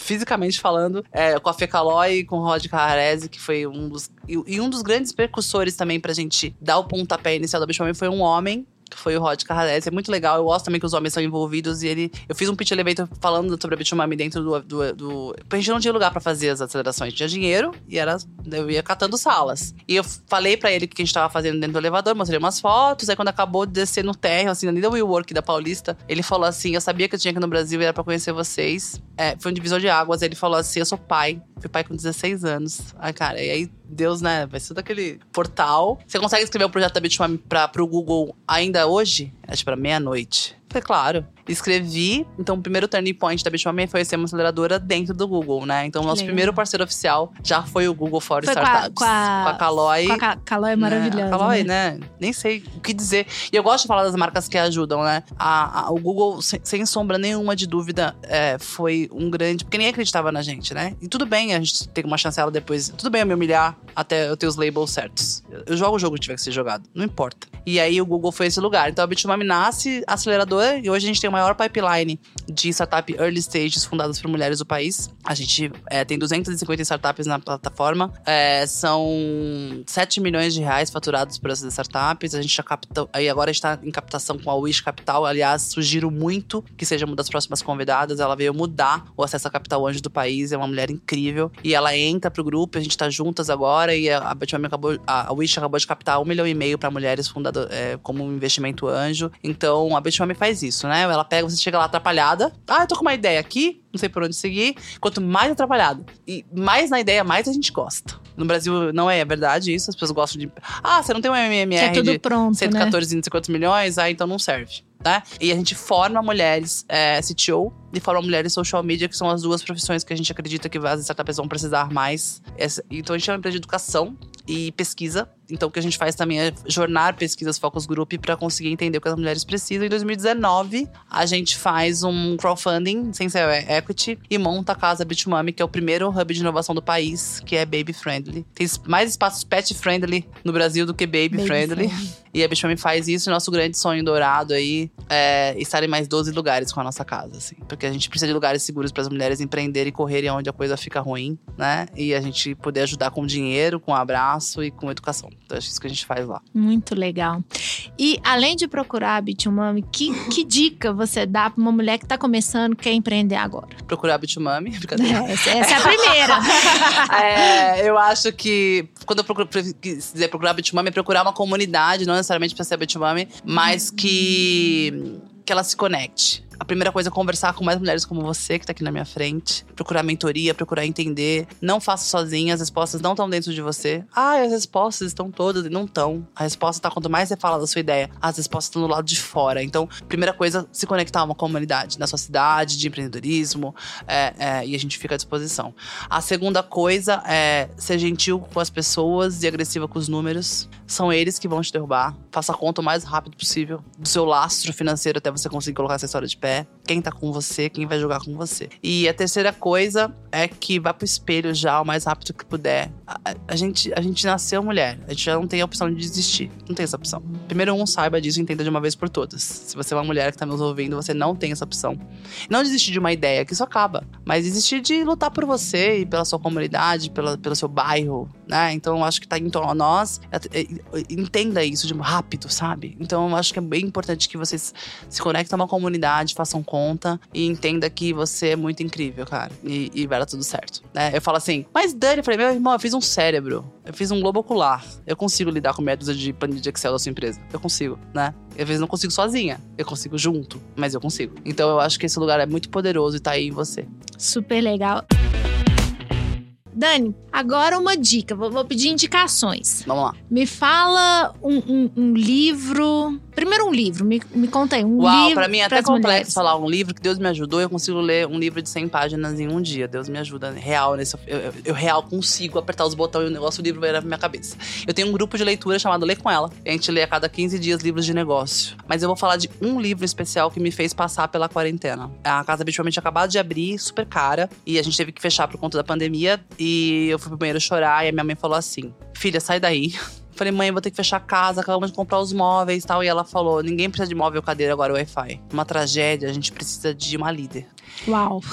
fisicamente falando, é, com a Fê Calói e com o Rod Carrese, que foi um dos. E, e um dos grandes percussores também pra gente dar o pontapé inicial da Bitcoin foi um homem. Que foi o Rod Carrese. É muito legal. Eu gosto também que os homens são envolvidos. E ele. Eu fiz um pitch elevator falando sobre a Bitmami dentro do, do, do. A gente não tinha lugar pra fazer as acelerações. Tinha dinheiro e era. Eu ia catando salas. E eu falei pra ele o que a gente tava fazendo dentro do elevador, mostrei umas fotos. Aí quando acabou de descer no térreo, assim, ali da WeWork da Paulista, ele falou assim: Eu sabia que eu tinha aqui no Brasil e era pra conhecer vocês. É, foi um divisor de águas. Ele falou assim: Eu sou pai. Fui pai com 16 anos. Ai, cara, e aí Deus, né? Vai ser daquele portal. Você consegue escrever o projeto da Bitmami para pro Google ainda hoje? Acho para meia-noite. Falei, claro. Escrevi. Então, o primeiro turning point da Bitmami foi ser uma aceleradora dentro do Google, né? Então, o nosso Legal. primeiro parceiro oficial já foi o Google for Foi Startups. com a- com a Caloi. Com a Ca- Calói é maravilhosa. Né? Caloi, né? né? Nem sei o que dizer. E eu gosto de falar das marcas que ajudam, né? A- a- o Google, sem, sem sombra nenhuma de dúvida, é, foi um grande. Porque ninguém acreditava na gente, né? E tudo bem a gente ter uma chancela depois. Tudo bem eu me humilhar até eu ter os labels certos. Eu jogo o jogo que tiver que ser jogado. Não importa. E aí o Google foi esse lugar. Então a Bitmami nasce aceleradora e hoje a gente tem o maior pipeline de startup early stages fundadas por mulheres do país. A gente é, tem 250 startups na plataforma. É, são 7 milhões de reais faturados por essas startups. A gente já captou. Aí agora a gente tá em captação com a Wish Capital. Aliás, sugiro muito que seja uma das próximas convidadas. Ela veio mudar o acesso a capital anjo do país. É uma mulher incrível. E ela entra pro grupo, a gente tá juntas agora. E a, Bitmami acabou. A Wish acabou de captar um milhão e meio para mulheres fundado, é, como um investimento anjo. Então a Bitmami faz isso, né? Ela pega, você chega lá atrapalhada. Ah, eu tô com uma ideia aqui, não sei por onde seguir. Quanto mais atrapalhado e mais na ideia, mais a gente gosta. No Brasil não é verdade isso, as pessoas gostam de. Ah, você não tem um MMR é tudo de pronto, né? 114 não sei quantos milhões, ah, então não serve. Né? E a gente forma mulheres é, CTO e forma mulheres social media, que são as duas profissões que a gente acredita que as startups vão precisar mais. Então a gente é uma empresa de educação e pesquisa. Então o que a gente faz também é jornar pesquisas focus group para conseguir entender o que as mulheres precisam. Em 2019, a gente faz um crowdfunding sem ser equity e monta a casa Bitmami, que é o primeiro hub de inovação do país, que é baby friendly. Tem mais espaços pet friendly no Brasil do que baby, Baby friendly. friendly. E a Bitmami faz isso, e nosso grande sonho dourado aí é estar em mais 12 lugares com a nossa casa, assim. Porque a gente precisa de lugares seguros para as mulheres empreenderem e correrem onde a coisa fica ruim, né? E a gente poder ajudar com dinheiro, com abraço e com educação. Então, acho que isso que a gente faz lá. Muito legal. E além de procurar a Bitmami, que, que dica você dá pra uma mulher que tá começando, quer empreender agora? Procurar a Bitmami, *laughs* brincadeira. Essa, essa é a primeira. *laughs* É, eu acho que quando eu procuro, quis dizer procurar Bitmami, é procurar uma comunidade, não necessariamente pra ser Bitmami, mas que, que ela se conecte. A primeira coisa é conversar com mais mulheres como você, que tá aqui na minha frente. Procurar mentoria, procurar entender. Não faça sozinha, as respostas não estão dentro de você. Ah, as respostas estão todas. Não estão. A resposta tá quanto mais você fala da sua ideia, as respostas estão do lado de fora. Então, primeira coisa, se conectar a uma comunidade na sua cidade de empreendedorismo é, é, e a gente fica à disposição. A segunda coisa é ser gentil com as pessoas e agressiva com os números. São eles que vão te derrubar. Faça a conta o mais rápido possível do seu lastro financeiro até você conseguir colocar essa história de pé. Quem tá com você, quem vai jogar com você. E a terceira coisa é que vá pro espelho já o mais rápido que puder. A, a- a gente, a gente nasceu mulher. A gente já não tem a opção de desistir. Não tem essa opção. Primeiro um, saiba disso e entenda de uma vez por todas. Se você é uma mulher que tá nos ouvindo, você não tem essa opção. Não desistir de uma ideia, que isso acaba. Mas desistir de lutar por você e pela sua comunidade, pela, pelo seu bairro, né? Então eu acho que tá em torno a nós. É- é- entenda isso de rápido, sabe? Então eu acho que é bem importante que vocês se conectem a uma comunidade, façam conta e entenda que você é muito incrível, cara. E, e vai dar tudo certo. Né? Eu falo assim, mas Dani, eu falei, meu irmão, eu fiz um cérebro, eu fiz um globo ocular. Eu consigo lidar com meia de planilha de Excel da sua empresa. Eu consigo, né? Às vezes não consigo sozinha, eu consigo junto, mas eu consigo. Então eu acho que esse lugar é muito poderoso e tá aí em você. Super legal. Dani, agora uma dica. Vou, vou pedir indicações. Vamos lá. Me fala um, um- um livro. Primeiro um livro. Me, me conta aí. Um Uau, livro pra mim é até complexo mulheres. falar um livro que Deus me ajudou. Eu consigo ler um livro de 100 páginas em um dia. Deus me ajuda, real. Nesse, eu, eu- eu real consigo apertar os botões e o negócio, o livro vai na minha cabeça. Eu tenho um grupo de leitura chamado Lê Com Ela. A gente lê a cada 15 dias livros de negócio. Mas eu vou falar de um livro especial que me fez passar pela quarentena. A Casa tinha acabado de abrir, super cara. E a gente teve que fechar por conta da pandemia. E eu fui pro banheiro chorar e a minha mãe falou assim: Filha, sai daí. *laughs* Falei, mãe, eu vou ter que fechar a casa, acabamos de comprar os móveis e tal. E ela falou: ninguém precisa de móvel, cadeira, agora Wi-Fi. Uma tragédia, a gente precisa de uma líder. Uau. *laughs*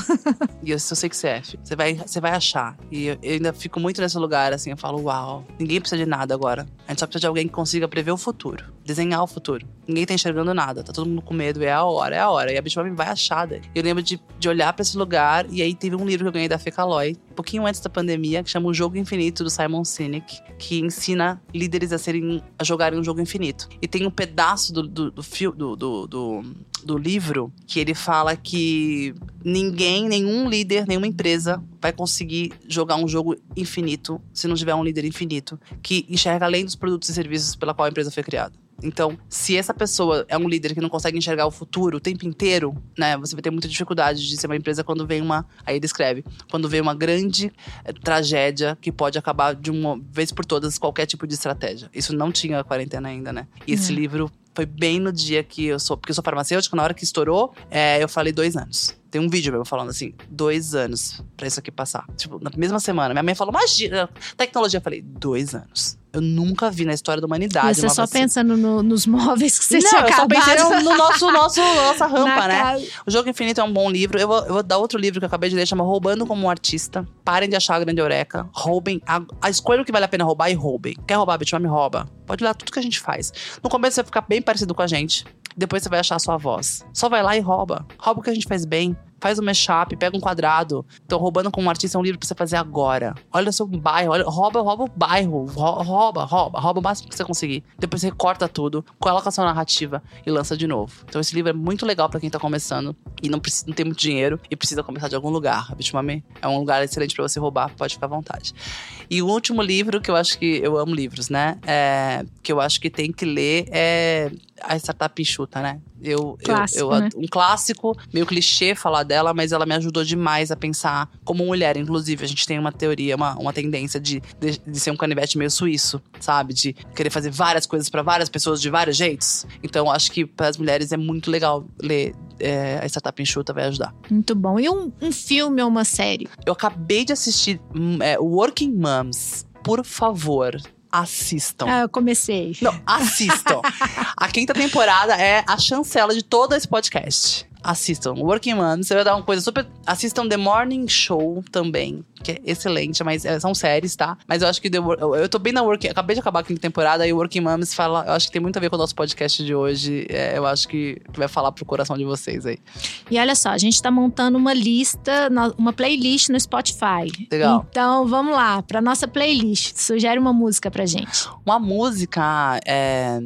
E eu, eu sei que você é. Você vai, você vai achar. E eu, eu ainda fico muito nesse lugar, assim, eu falo, uau, ninguém precisa de nada agora. A gente só precisa de alguém que consiga prever o futuro, desenhar o futuro. Ninguém tá enxergando nada, tá todo mundo com medo, é a hora, é a hora. E a Bitcoin vai achar daí. Eu lembro de, de olhar pra esse lugar, e aí teve um livro que eu ganhei da Fecaloy, um pouquinho antes da pandemia, que chama O Jogo Infinito, do Simon Sinek, que ensina líderes a serem, a jogarem um jogo infinito. E tem um pedaço do, do, do, do, do do livro que ele fala que ninguém, nenhum líder, nenhuma empresa vai conseguir jogar um jogo infinito se não tiver um líder infinito que enxerga além dos produtos e serviços pela qual a empresa foi criada. Então, se essa pessoa é um líder que não consegue enxergar o futuro o tempo inteiro, né, você vai ter muita dificuldade de ser uma empresa quando vem uma, aí ele escreve, quando vem uma grande eh, tragédia que pode acabar de uma vez por todas qualquer tipo de estratégia. Isso não tinha quarentena ainda, né? E esse livro foi bem no dia que eu sou, porque eu sou farmacêutica, na hora que estourou, é, eu falei dois anos. Tem um vídeo meu falando assim, dois anos pra isso aqui passar. Tipo, na mesma semana. Minha mãe falou, imagina, tecnologia. Eu falei, dois anos. Eu nunca vi na história da humanidade. Você só vacina. pensando no- nos móveis que você Não, tinha eu só acabado. pensei no, no nosso, nosso, nossa rampa, Na né? casa. O Jogo Infinito é um bom livro. Eu vou, eu vou dar outro livro que eu acabei de ler, chama Roubando como um Artista. Parem de achar a grande eureka. Roubem. A, a escolha que vale a pena roubar e roubem. Quer roubar, Bitmami? Rouba. Pode olhar tudo que a gente faz. No começo você vai ficar bem parecido com a gente. Depois você vai achar a sua voz. Só vai lá e rouba. Rouba o que a gente faz bem. Faz um mashup, pega um quadrado. Então, roubando como um artista um livro pra você fazer agora. Olha o seu bairro, olha, rouba, rouba o bairro. Rou- Rouba, rouba, rouba o máximo que você conseguir. Depois você corta tudo, coloca a sua narrativa e lança de novo. Então, esse livro é muito legal pra quem tá começando e não, precisa, não tem muito dinheiro e precisa começar de algum lugar. Bitmami é um lugar excelente pra você roubar, pode ficar à vontade. E o último livro que eu acho que. Eu amo livros, né? É, que eu acho que tem que ler é a Startup Enxuta, né? Eu, Clássico, eu, eu, né? Um clássico, meio clichê falar dela, mas ela me ajudou demais a pensar como mulher. Inclusive, a gente tem uma teoria, uma, uma tendência de, de, de ser um canivete meio suíço, sabe? De querer fazer várias coisas pra várias pessoas de vários jeitos. Então, acho que para as mulheres é muito legal ler é, a Startup Enxuta, vai ajudar. Muito bom. E um, um filme ou uma série? Eu acabei de assistir hum, é, Working Moms. Por favor, assistam. Ah, eu comecei. Não, assistam. *laughs* a quinta temporada é a chancela de todo esse podcast. Assistam. Working Moms, você vai dar uma coisa super. Assistam The Morning Show também, que é excelente, mas é, são séries, tá? Mas eu acho que The Wor- eu, eu tô bem na Working. Acabei de acabar a quinta temporada e Working Moms fala. Eu acho que tem muito a ver com o nosso podcast de hoje. É, eu acho que vai falar pro coração de vocês aí. E olha só, a gente tá montando uma lista, uma playlist no Spotify. Legal. Então, vamos lá, pra nossa playlist. Sugere uma música pra gente. Uma música. é,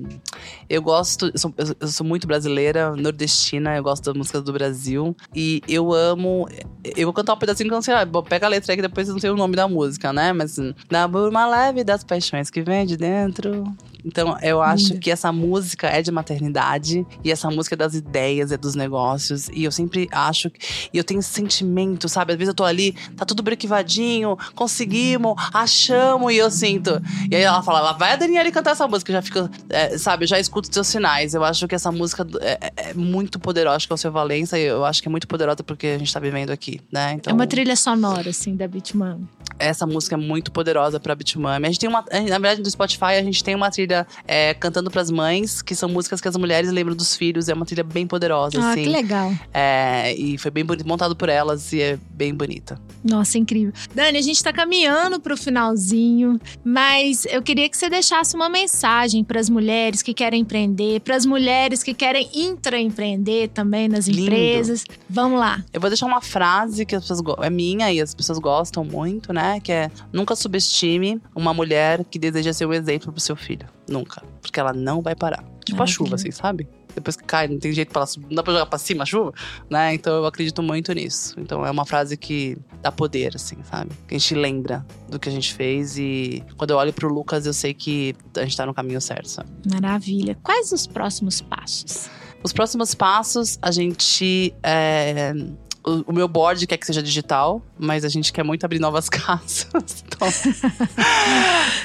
eu gosto. Eu sou, eu sou muito brasileira, nordestina, eu gosto da música do Brasil. E eu amo. Eu vou cantar um pedacinho que eu não sei. ah, Pega a letra aí que depois eu não sei o nome da música, né? Mas. Na burma leve das paixões que vem de dentro. Então, eu acho que essa música é de maternidade e essa música é das ideias, é dos negócios. E eu sempre acho. que- E eu tenho esse sentimento, sabe? Às vezes eu tô ali, tá tudo brequivadinho, conseguimos, achamos, e eu sinto. E aí ela fala, lá vai a Daniela cantar essa música. Eu já fico, é, sabe, eu já escuto os seus sinais. Eu acho que essa música é, é- é muito poderosa. Acho que é o seu Valença, e eu acho que é muito poderosa porque a gente tá vivendo aqui, né? Então, É uma trilha sonora, assim, da Bitman. Essa música é muito poderosa pra Bitmami. A gente tem uma. Na verdade, no Spotify, a gente tem uma trilha é, cantando pras mães, que são músicas que as mulheres lembram dos filhos. É uma trilha bem poderosa, Ah, assim. que legal. É, e foi bem bonito, montado por elas e é bem bonita. Nossa, incrível. Dani, a gente tá caminhando pro finalzinho, mas eu queria que você deixasse uma mensagem pras mulheres que querem empreender, pras mulheres que querem intraempreender também nas Lindo. empresas. Vamos lá. Eu vou deixar uma frase que as pessoas é minha e as pessoas gostam muito, né? Que é nunca subestime uma mulher que deseja ser um exemplo pro seu filho. Nunca. Porque ela não vai parar. Tipo a chuva, assim, sabe? Depois que cai, não tem jeito pra ela não dá pra jogar pra cima a chuva, né? Então eu acredito muito nisso. Então é uma frase que dá poder, assim, sabe? Que a gente lembra do que a gente fez e quando eu olho pro Lucas, eu sei que a gente tá no caminho certo, sabe? Maravilha. Quais os próximos passos? Os próximos passos, a gente. é, o, o meu board quer que seja digital, mas a gente quer muito abrir novas *laughs* casas. Então,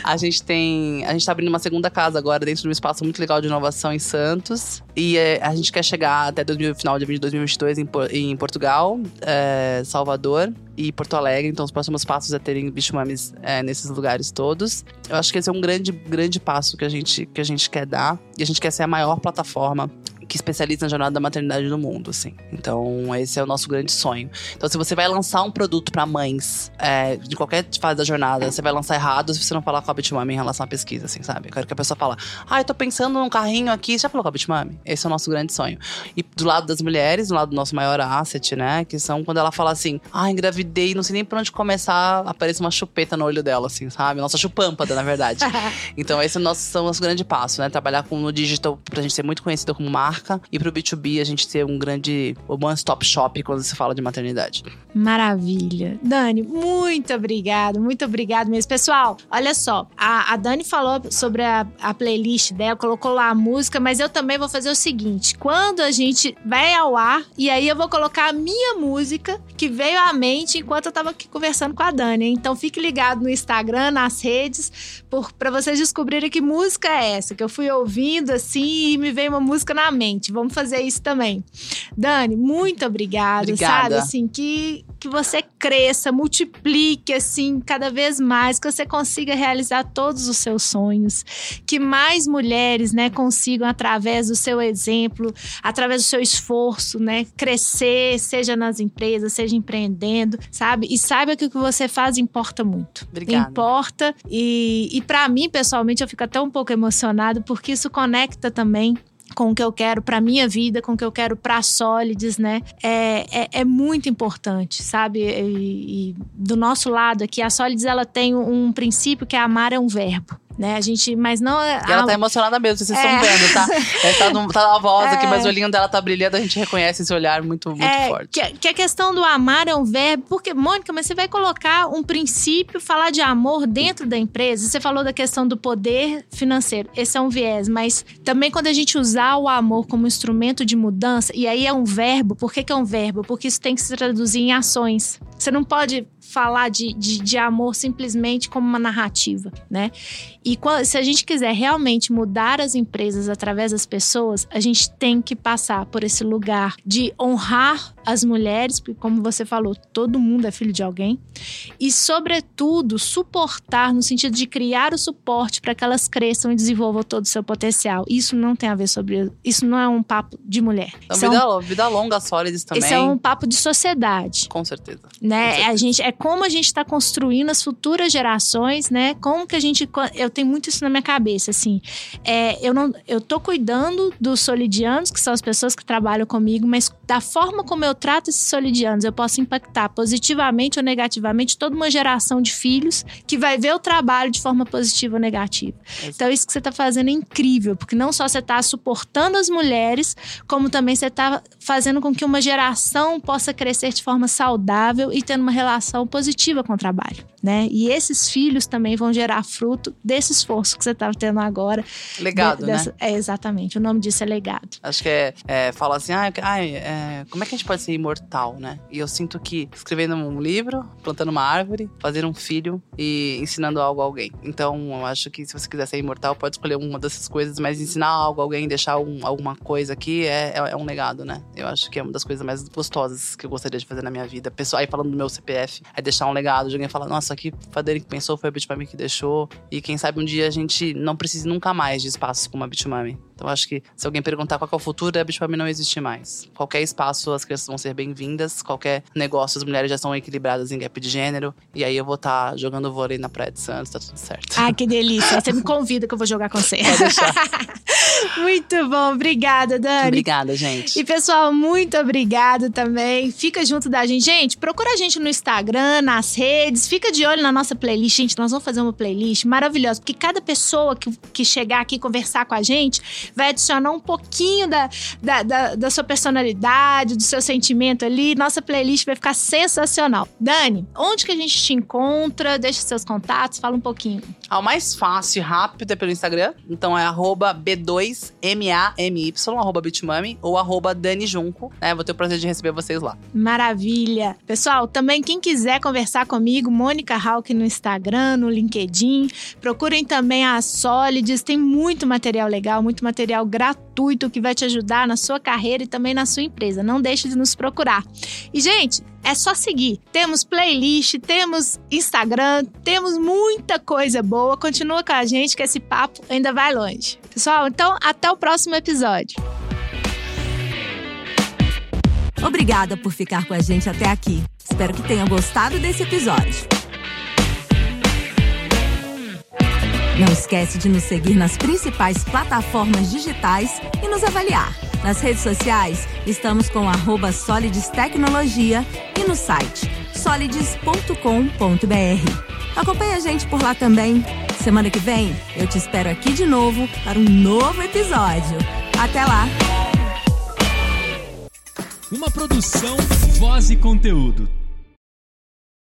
a gente tem. A gente tá abrindo uma segunda casa agora dentro de um espaço muito legal de inovação em Santos. E é, a gente quer chegar até 2000, final de 2022 em, em Portugal, é, Salvador e Porto Alegre. Então, os próximos passos é terem bichomames é, nesses lugares todos. Eu acho que esse é um grande, grande passo que a, gente, que a gente quer dar. E a gente quer ser a maior plataforma que especializa na jornada da maternidade do mundo, assim. Então, esse é o nosso grande sonho. Então, se você vai lançar um produto para mães é, de qualquer fase da jornada, você vai lançar errado se você não falar com a Bitmami em relação à pesquisa, assim, sabe? Eu quero que a pessoa fala, ah, eu tô pensando num carrinho aqui, você já falou com a Bitmami? Esse é o nosso grande sonho. E do lado das mulheres, do lado do nosso maior asset, né? Que são quando ela fala assim, ah, engravidei, não sei nem por onde começar, aparece uma chupeta no olho dela, assim, sabe? Nossa chupâmpada, na verdade. *laughs* Então, esse é o nosso, o nosso grande passo, né? Trabalhar com, no digital pra gente ser muito conhecida como marca marca e pro B2B a gente ter um grande one-stop shop quando se fala de maternidade. Maravilha. Dani, muito obrigado, muito obrigado mesmo. Pessoal, olha só, a, a Dani falou sobre a, a, playlist dela, colocou lá a música, mas eu também vou fazer o seguinte: quando a gente vai ao ar, e aí eu vou colocar a minha música que veio à mente enquanto eu tava aqui conversando com a Dani. Então fique ligado no Instagram, nas redes, para vocês descobrirem que música é essa, que eu fui ouvindo assim e me veio uma música na mente. Vamos fazer isso também. Dani, muito obrigada, Obrigada. sabe? Assim, que que você cresça, multiplique assim cada vez mais, que você consiga realizar todos os seus sonhos, que mais mulheres, né, consigam através do seu exemplo, através do seu esforço, né, crescer, seja nas empresas, seja empreendendo, sabe? E saiba que o que você faz importa muito. Obrigada. Importa e, e para mim pessoalmente eu fico até um pouco emocionado porque isso conecta também com o que eu quero para minha vida, com o que eu quero para Solides, né? É, é, é, muito importante, sabe? E, e, do nosso lado aqui, a Solides ela tem um princípio que é amar é um verbo né? A gente, mas não. E ela a... tá emocionada mesmo, vocês é. estão vendo, tá? Ela tá, no, tá na voz é. aqui, mas o olhinho dela tá brilhando, a gente reconhece esse olhar muito, muito é, forte. Que, que, a questão do amar é um verbo, porque, Mônica, mas você vai colocar um princípio, falar de amor dentro da empresa. Você falou da questão do poder financeiro, esse é um viés, mas também quando a gente usar o amor como instrumento de mudança, e aí é um verbo, por que, que é um verbo? Porque isso tem que se traduzir em ações. Você não pode falar de, de, de, amor simplesmente como uma narrativa, né? E se a gente quiser realmente mudar as empresas através das pessoas, a gente tem que passar por esse lugar de honrar as mulheres, porque como você falou, todo mundo é filho de alguém, e sobretudo suportar no sentido de criar o suporte para que elas cresçam e desenvolvam todo o seu potencial. Isso não tem a ver sobre isso não é um papo de mulher. Então, vida, é um, vida longa, sólides também. Isso é um papo de sociedade. Com certeza. Né? Com certeza. A gente é como a gente está construindo as futuras gerações, né? Como que a gente eu tenho muito isso na minha cabeça, assim. É, eu não eu tô cuidando dos solidianos, que são as pessoas que trabalham comigo, mas da forma como eu trato esses solidianos, eu posso impactar positivamente ou negativamente toda uma geração de filhos que vai ver o trabalho de forma positiva ou negativa. Então, isso que você está fazendo é incrível, porque não só você está suportando as mulheres, como também você está fazendo com que uma geração possa crescer de forma saudável e tendo uma relação positiva com o trabalho, né? E esses filhos também vão gerar fruto desse esforço que você está tendo agora. Legado, de, dessa, né? É, exatamente. O nome disso é legado. Acho que é, é fala assim, ah, é, como é que a gente pode ser imortal, né? E eu sinto que escrevendo um livro, plantando uma árvore, fazer um filho e ensinando algo a alguém. Então, eu acho que se você quiser ser imortal, pode escolher uma dessas coisas, mas ensinar algo a alguém, deixar um, alguma coisa aqui é, é, é, um legado, né? Eu acho que é uma das coisas mais gostosas que eu gostaria de fazer na minha vida. Pessoal, aí falando do meu CPF, é deixar um legado de alguém falar, nossa, aqui foi que pensou, foi a Bitmami que deixou. E quem sabe um dia a gente não precise nunca mais de espaços como a Bitmami. Então, acho que se alguém perguntar qual é o futuro, a Bitmami não existe mais. Qualquer espaço, as crianças vão ser bem-vindas. Qualquer negócio, as mulheres já são equilibradas em gap de gênero. E aí eu vou estar tá jogando vôlei na Praia de Santos, tá tudo certo. Ah, que delícia. Você me convida que eu vou jogar com você. Pode deixar. *laughs* muito bom. Obrigada, Dani. Obrigada, gente. E, pessoal, muito obrigado também. Fica junto da gente. Gente, procura a gente no Instagram, nas redes. Fica de olho na nossa playlist. Gente, nós vamos fazer uma playlist maravilhosa. Porque cada pessoa que, que chegar aqui conversar com a gente vai adicionar um pouquinho da, da, da, da sua personalidade, do seu sentimento ali. Nossa playlist vai ficar sensacional. Dani, onde que a gente te encontra? Deixa seus contatos, fala um pouquinho. Ah, o mais fácil e rápido é pelo Instagram. Então é B2MAMY, arroba Bitmami ou arroba Dani Junco. Né? Vou ter o prazer de receber vocês lá. Maravilha. Pessoal, também quem quiser conversar comigo, Mônica Hawk no Instagram, no LinkedIn. Procurem também a Solids. Tem muito material legal, muito material gratuito que vai te ajudar na sua carreira e também na sua empresa. Não deixe de nos procurar. E, gente, é só seguir. Temos playlist, temos Instagram, temos muita coisa boa. Continua com a gente que esse papo ainda vai longe. Pessoal, então até o próximo episódio. Obrigada por ficar com a gente até aqui. Espero que tenha gostado desse episódio. Não esquece de nos seguir nas principais plataformas digitais e nos avaliar. Nas redes sociais, estamos com arroba Solides Tecnologia e no site solides.com.br. Acompanhe a gente por lá também. Semana que vem, eu te espero aqui de novo para um novo episódio. Até lá! Uma produção, voz e conteúdo.